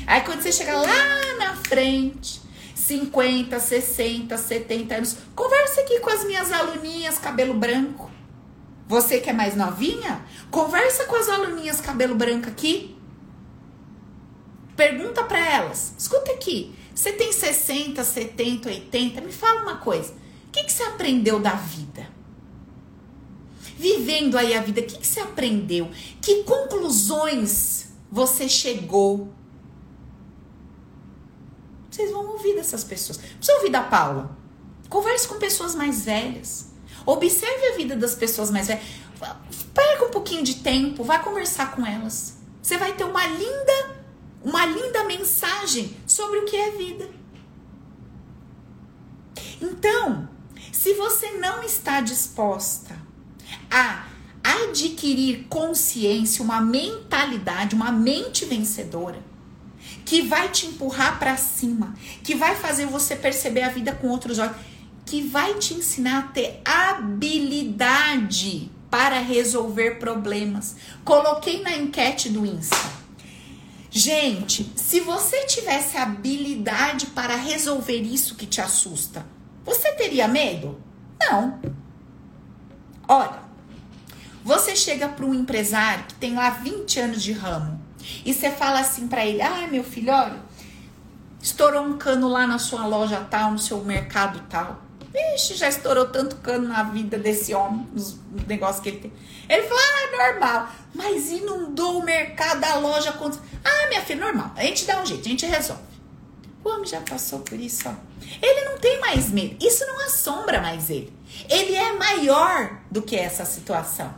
Aí quando você chega lá na frente, 50, 60, 70 anos, conversa aqui com as minhas aluninhas cabelo branco. Você que é mais novinha, conversa com as aluninhas cabelo branco aqui. Pergunta para elas. Escuta aqui. Você tem 60, 70, 80? Me fala uma coisa. O que, que você aprendeu da vida? vivendo aí a vida, o que, que você aprendeu? Que conclusões você chegou? Vocês vão ouvir dessas pessoas. Precisa ouvir da Paula. Converse com pessoas mais velhas. Observe a vida das pessoas mais velhas. Pega um pouquinho de tempo, vai conversar com elas. Você vai ter uma linda, uma linda mensagem sobre o que é vida. Então, se você não está disposta a adquirir consciência, uma mentalidade, uma mente vencedora que vai te empurrar para cima, que vai fazer você perceber a vida com outros olhos, que vai te ensinar a ter habilidade para resolver problemas. Coloquei na enquete do Insta. Gente, se você tivesse habilidade para resolver isso que te assusta, você teria medo? Não. Olha, você chega para um empresário que tem lá 20 anos de ramo e você fala assim para ele: "Ah, meu filho, olha, estourou um cano lá na sua loja tal, no seu mercado tal. Vixe, já estourou tanto cano na vida desse homem, nos negócios que ele tem. Ele fala, ah, é normal. Mas inundou o mercado, a loja. Contra... Ah, minha filha, normal. A gente dá um jeito, a gente resolve. O homem já passou por isso, ó. Ele não tem mais medo. Isso não assombra mais ele. Ele é maior do que essa situação.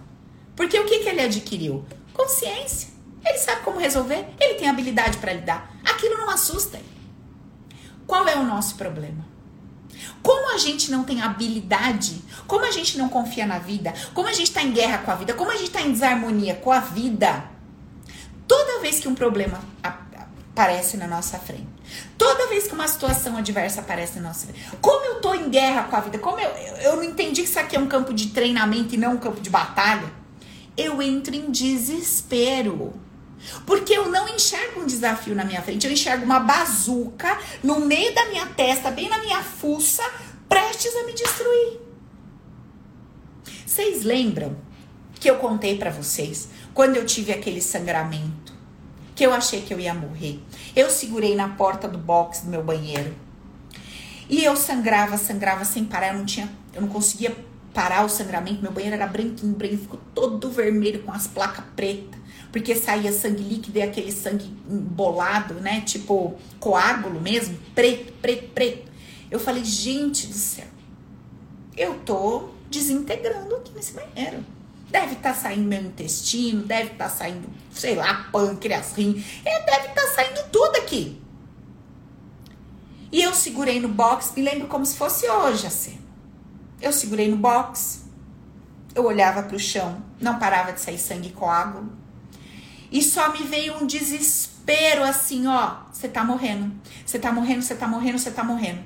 Porque o que, que ele adquiriu? Consciência. Ele sabe como resolver, ele tem habilidade para lidar. Aquilo não assusta ele. Qual é o nosso problema? Como a gente não tem habilidade, como a gente não confia na vida, como a gente está em guerra com a vida, como a gente está em desarmonia com a vida, toda vez que um problema aparece na nossa frente, toda vez que uma situação adversa aparece na nossa frente, como eu tô em guerra com a vida, como eu, eu não entendi que isso aqui é um campo de treinamento e não um campo de batalha, eu entro em desespero. Porque eu não enxergo um desafio na minha frente, eu enxergo uma bazuca no meio da minha testa, bem na minha fuça, prestes a me destruir. Vocês lembram que eu contei para vocês quando eu tive aquele sangramento? Que eu achei que eu ia morrer. Eu segurei na porta do box do meu banheiro. E eu sangrava, sangrava sem parar, eu não tinha, eu não conseguia parar o sangramento. Meu banheiro era branquinho, branquinho, ficou todo vermelho com as placas pretas porque saía sangue líquido e aquele sangue embolado, né? Tipo coágulo mesmo, preto, preto, preto. Eu falei, gente do céu, eu tô desintegrando aqui nesse banheiro. Deve estar tá saindo meu intestino, deve estar tá saindo, sei lá, pâncreas, rim, é, deve estar tá saindo tudo aqui. E eu segurei no box, me lembro como se fosse hoje assim. Eu segurei no box, eu olhava para o chão, não parava de sair sangue coágulo. E só me veio um desespero assim, ó, você tá morrendo. Você tá morrendo, você tá morrendo, você tá morrendo.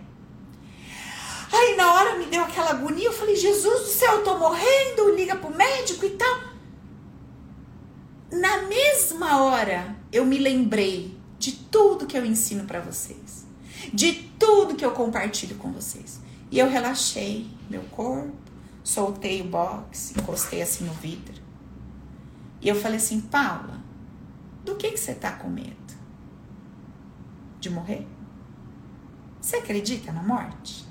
Aí na hora me deu aquela agonia, eu falei, Jesus do céu, eu tô morrendo, liga pro médico e tal. Na mesma hora, eu me lembrei de tudo que eu ensino para vocês. De tudo que eu compartilho com vocês. E eu relaxei meu corpo, soltei o box, encostei assim no vidro. E eu falei assim, Paula, do que, que você está com medo? De morrer? Você acredita na morte?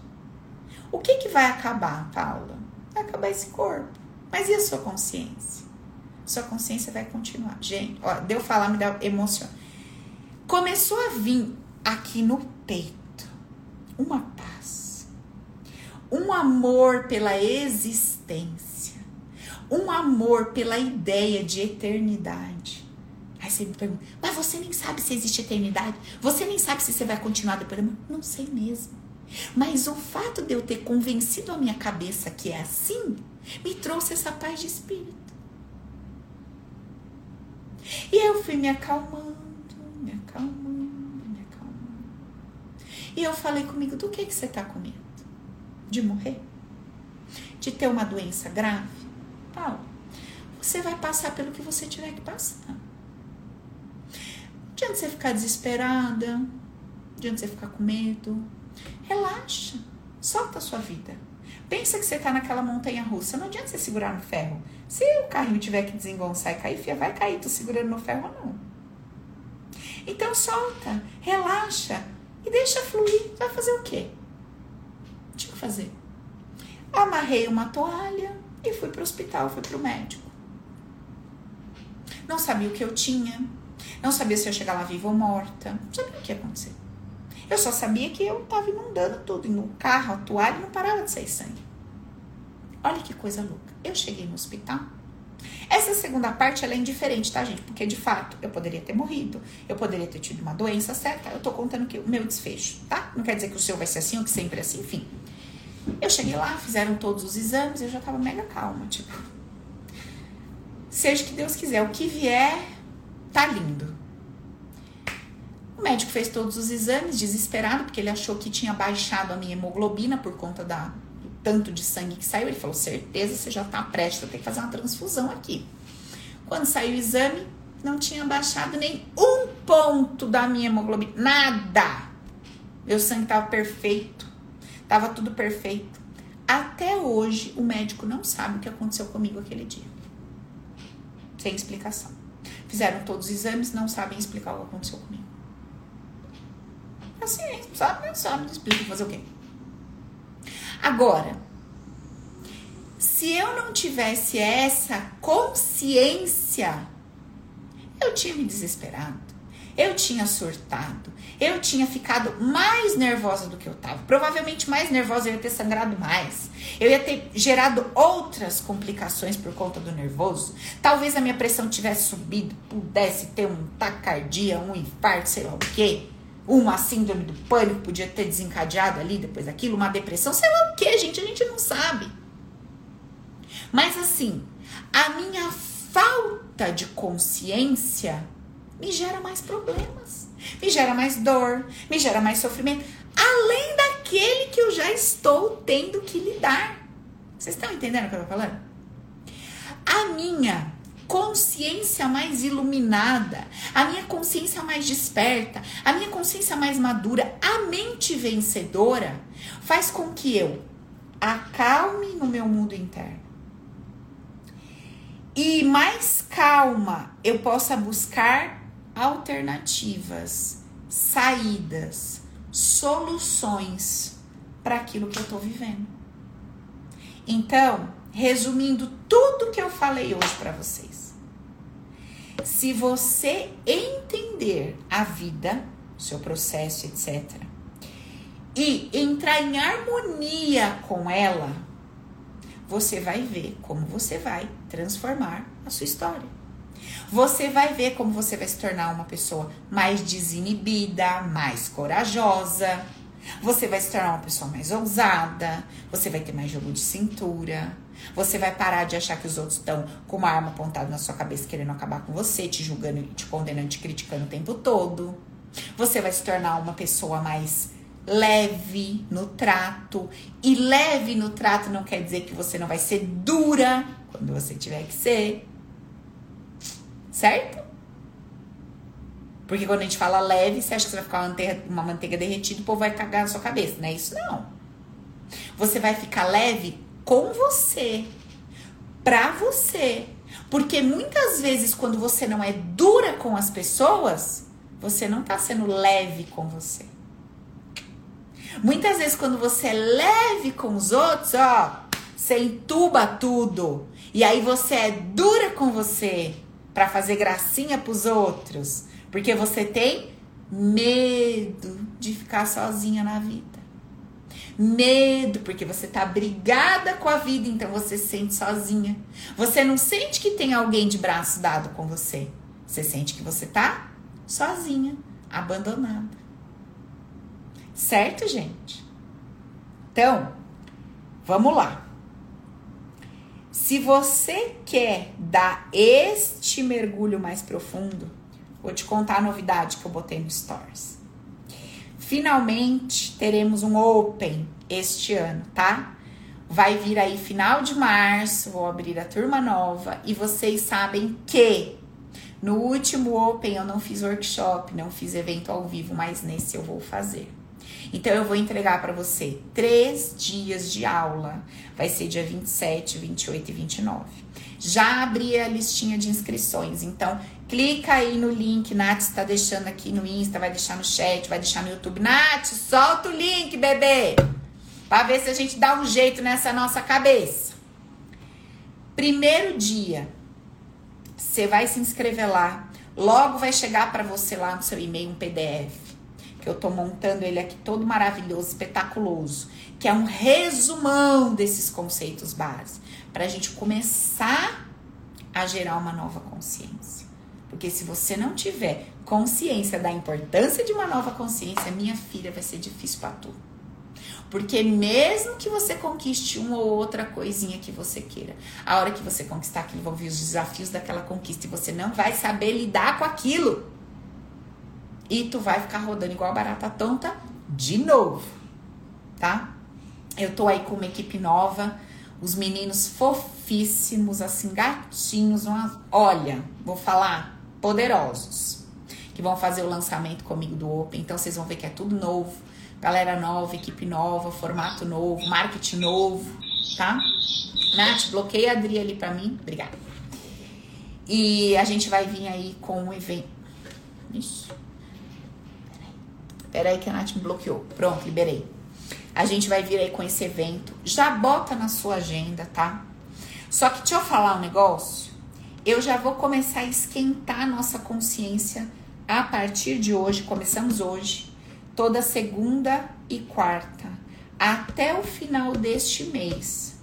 O que, que vai acabar, Paula? Vai acabar esse corpo. Mas e a sua consciência? Sua consciência vai continuar. Gente, ó, deu falar, me dá emoção. Começou a vir aqui no peito uma paz, um amor pela existência, um amor pela ideia de eternidade Aí você me pergunta, mas você nem sabe se existe eternidade? Você nem sabe se você vai continuar depois Não sei mesmo. Mas o fato de eu ter convencido a minha cabeça que é assim, me trouxe essa paz de espírito. E eu fui me acalmando, me acalmando, me acalmando. E eu falei comigo, do que, que você está com medo? De morrer? De ter uma doença grave? Paulo, você vai passar pelo que você tiver que passar adianta você ficar desesperada, adianta você ficar com medo. Relaxa, solta a sua vida. Pensa que você está naquela montanha russa, não adianta você segurar no ferro. Se o carrinho tiver que desengonçar e cair, fia, vai cair, tô segurando no ferro ou não. Então solta, relaxa e deixa fluir. Vai fazer o quê? Tinha que fazer. Amarrei uma toalha e fui para o hospital, fui para o médico. Não sabia o que eu tinha, não sabia se eu ia chegar lá viva ou morta. Não sabia o que ia acontecer. Eu só sabia que eu tava inundando tudo. E no carro, a toalha não parava de sair sangue. Olha que coisa louca. Eu cheguei no hospital. Essa segunda parte ela é indiferente, tá, gente? Porque de fato eu poderia ter morrido, eu poderia ter tido uma doença certa. Eu tô contando que o meu desfecho, tá? Não quer dizer que o seu vai ser assim ou que sempre é assim, enfim. Eu cheguei lá, fizeram todos os exames, eu já tava mega calma, tipo. Seja que Deus quiser, o que vier, tá lindo. O médico fez todos os exames, desesperado, porque ele achou que tinha baixado a minha hemoglobina por conta da, do tanto de sangue que saiu. Ele falou: certeza, você já tá prestes a ter que fazer uma transfusão aqui. Quando saiu o exame, não tinha baixado nem um ponto da minha hemoglobina. Nada! Meu sangue tava perfeito. Tava tudo perfeito. Até hoje, o médico não sabe o que aconteceu comigo aquele dia. Sem explicação. Fizeram todos os exames, não sabem explicar o que aconteceu comigo. Assim, sabe, não sabe, não explica fazer o quê. Agora, se eu não tivesse essa consciência, eu tinha me desesperado, eu tinha surtado, eu tinha ficado mais nervosa do que eu tava. Provavelmente mais nervosa, eu ia ter sangrado mais. Eu ia ter gerado outras complicações por conta do nervoso. Talvez a minha pressão tivesse subido, pudesse ter um taquicardia, um infarto, sei lá o quê uma síndrome do pânico podia ter desencadeado ali depois daquilo, uma depressão, sei lá o que, gente, a gente não sabe. Mas assim, a minha falta de consciência me gera mais problemas, me gera mais dor, me gera mais sofrimento, além daquele que eu já estou tendo que lidar. Vocês estão entendendo o que eu tô falando? A minha consciência mais iluminada, a minha consciência mais desperta, a minha consciência mais madura, a mente vencedora, faz com que eu acalme no meu mundo interno. E mais calma eu possa buscar alternativas, saídas, soluções para aquilo que eu estou vivendo. Então, resumindo tudo que eu falei hoje para vocês, se você entender a vida, seu processo, etc., e entrar em harmonia com ela, você vai ver como você vai transformar a sua história. Você vai ver como você vai se tornar uma pessoa mais desinibida, mais corajosa. Você vai se tornar uma pessoa mais ousada. Você vai ter mais jogo de cintura. Você vai parar de achar que os outros estão com uma arma apontada na sua cabeça querendo acabar com você, te julgando, te condenando, te criticando o tempo todo. Você vai se tornar uma pessoa mais leve no trato. E leve no trato não quer dizer que você não vai ser dura quando você tiver que ser. Certo? Porque quando a gente fala leve, você acha que você vai ficar uma manteiga, uma manteiga derretida o povo vai cagar na sua cabeça, não é isso não. Você vai ficar leve com você, pra você. Porque muitas vezes, quando você não é dura com as pessoas, você não tá sendo leve com você. Muitas vezes, quando você é leve com os outros, ó, você entuba tudo. E aí você é dura com você para fazer gracinha pros outros. Porque você tem medo de ficar sozinha na vida. Medo, porque você tá brigada com a vida, então você se sente sozinha. Você não sente que tem alguém de braço dado com você. Você sente que você tá sozinha, abandonada. Certo, gente? Então, vamos lá. Se você quer dar este mergulho mais profundo, vou te contar a novidade que eu botei no Stories. Finalmente teremos um Open este ano, tá? Vai vir aí final de março, vou abrir a turma nova e vocês sabem que no último Open eu não fiz workshop, não fiz evento ao vivo, mas nesse eu vou fazer. Então eu vou entregar para você três dias de aula. Vai ser dia 27, 28 e 29. Já abri a listinha de inscrições, então clica aí no link, Nath está deixando aqui no Insta, vai deixar no chat, vai deixar no YouTube. Nath, solta o link, bebê! Para ver se a gente dá um jeito nessa nossa cabeça. Primeiro dia, você vai se inscrever lá. Logo vai chegar para você lá no seu e-mail um PDF. Que eu tô montando ele aqui todo maravilhoso, espetaculoso. Que é um resumão desses conceitos básicos. Para a gente começar a gerar uma nova consciência. Porque se você não tiver consciência da importância de uma nova consciência, minha filha, vai ser difícil para tu. Porque mesmo que você conquiste uma ou outra coisinha que você queira, a hora que você conquistar aquilo, vão vir os desafios daquela conquista e você não vai saber lidar com aquilo. E tu vai ficar rodando igual barata tonta de novo, tá? Eu tô aí com uma equipe nova, os meninos fofíssimos, assim, gatinhos, umas, olha, vou falar, poderosos, que vão fazer o lançamento comigo do Open. Então vocês vão ver que é tudo novo, galera nova, equipe nova, formato novo, marketing novo, tá? Nath, bloqueia a Adri ali pra mim, obrigada. E a gente vai vir aí com um evento. Isso. Peraí que a Nath me bloqueou. Pronto, liberei. A gente vai vir aí com esse evento. Já bota na sua agenda, tá? Só que deixa eu falar um negócio. Eu já vou começar a esquentar a nossa consciência a partir de hoje. Começamos hoje, toda segunda e quarta, até o final deste mês.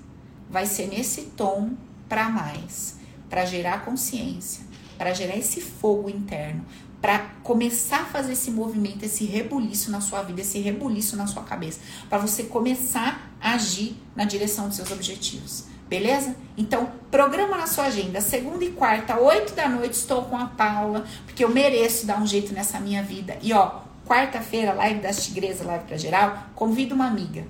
Vai ser nesse tom para mais, para gerar consciência, para gerar esse fogo interno, para começar a fazer esse movimento, esse rebuliço na sua vida, esse rebuliço na sua cabeça, para você começar a agir na direção dos seus objetivos. Beleza? Então, programa na sua agenda. Segunda e quarta, oito da noite, estou com a Paula, porque eu mereço dar um jeito nessa minha vida. E ó, quarta-feira, live das tigresas, live pra geral, convido uma amiga.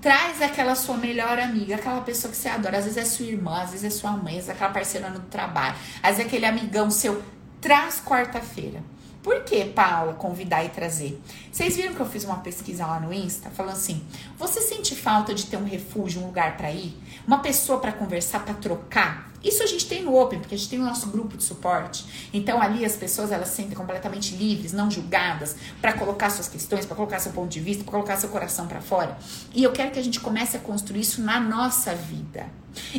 Traz aquela sua melhor amiga, aquela pessoa que você adora. Às vezes é sua irmã, às vezes é sua mãe, às vezes é aquela parceira no trabalho, às vezes é aquele amigão seu. Traz quarta-feira. Por que, Paula, convidar e trazer? Vocês viram que eu fiz uma pesquisa lá no Insta falando assim: você sente falta de ter um refúgio, um lugar para ir? Uma pessoa para conversar, para trocar? Isso a gente tem no Open, porque a gente tem o nosso grupo de suporte. Então ali as pessoas elas se sentem completamente livres, não julgadas, para colocar suas questões, para colocar seu ponto de vista, para colocar seu coração para fora. E eu quero que a gente comece a construir isso na nossa vida.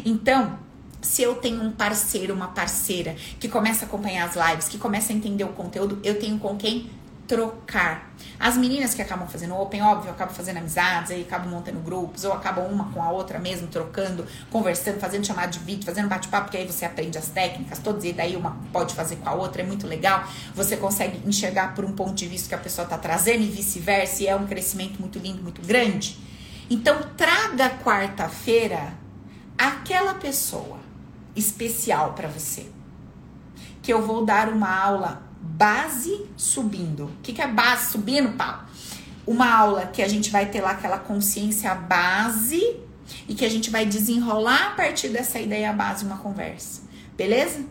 Então, se eu tenho um parceiro, uma parceira que começa a acompanhar as lives, que começa a entender o conteúdo, eu tenho com quem trocar. As meninas que acabam fazendo open, óbvio, acabam fazendo amizades, aí acabam montando grupos, ou acabam uma com a outra mesmo, trocando, conversando, fazendo chamada de vídeo, fazendo bate-papo, porque aí você aprende as técnicas todas, e daí uma pode fazer com a outra, é muito legal. Você consegue enxergar por um ponto de vista que a pessoa está trazendo e vice-versa, e é um crescimento muito lindo, muito grande. Então, traga quarta-feira aquela pessoa especial para você. Que eu vou dar uma aula base subindo. O que, que é base subindo, Paulo? Uma aula que a gente vai ter lá aquela consciência base e que a gente vai desenrolar a partir dessa ideia base uma conversa. Beleza?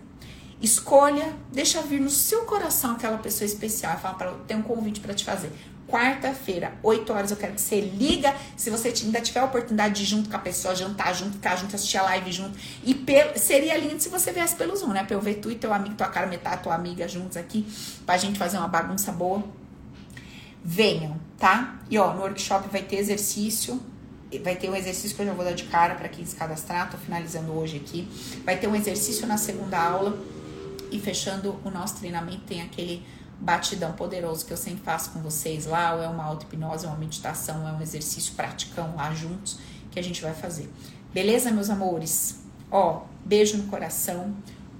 Escolha, deixa vir no seu coração aquela pessoa especial. Fala para tem um convite para te fazer quarta-feira, 8 horas, eu quero que você liga. Se você ainda tiver a oportunidade de ir junto com a pessoa, jantar junto, ficar junto, assistir a live junto. E seria lindo se você viesse pelo Zoom, né? Pra eu ver tu e teu amigo, tua cara metade, tua amiga juntos aqui, pra gente fazer uma bagunça boa. Venham, tá? E ó, no workshop vai ter exercício. Vai ter um exercício que eu já vou dar de cara para quem se cadastrar, tô finalizando hoje aqui. Vai ter um exercício na segunda aula. E fechando o nosso treinamento, tem aquele batidão poderoso que eu sempre faço com vocês lá, ou é uma auto-hipnose, é uma meditação, é um exercício praticão lá juntos que a gente vai fazer. Beleza, meus amores? Ó, beijo no coração.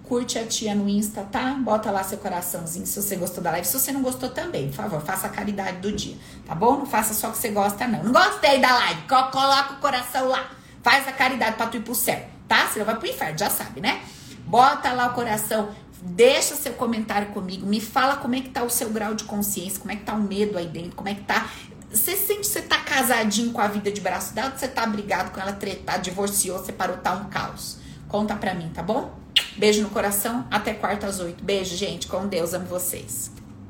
Curte a tia no Insta, tá? Bota lá seu coraçãozinho se você gostou da live. Se você não gostou também, por favor, faça a caridade do dia, tá bom? Não faça só o que você gosta, não. Não gostei da live, coloca o coração lá. Faz a caridade pra tu ir pro céu, tá? Senão vai pro inferno, já sabe, né? Bota lá o coração, Deixa seu comentário comigo, me fala como é que tá o seu grau de consciência, como é que tá o medo aí dentro, como é que tá. Você sente que você tá casadinho com a vida de braço dado, você tá brigado com ela, tretar, divorciou, separou, tá um caos. Conta pra mim, tá bom? Beijo no coração, até quarta às oito. Beijo, gente, com Deus, amo vocês.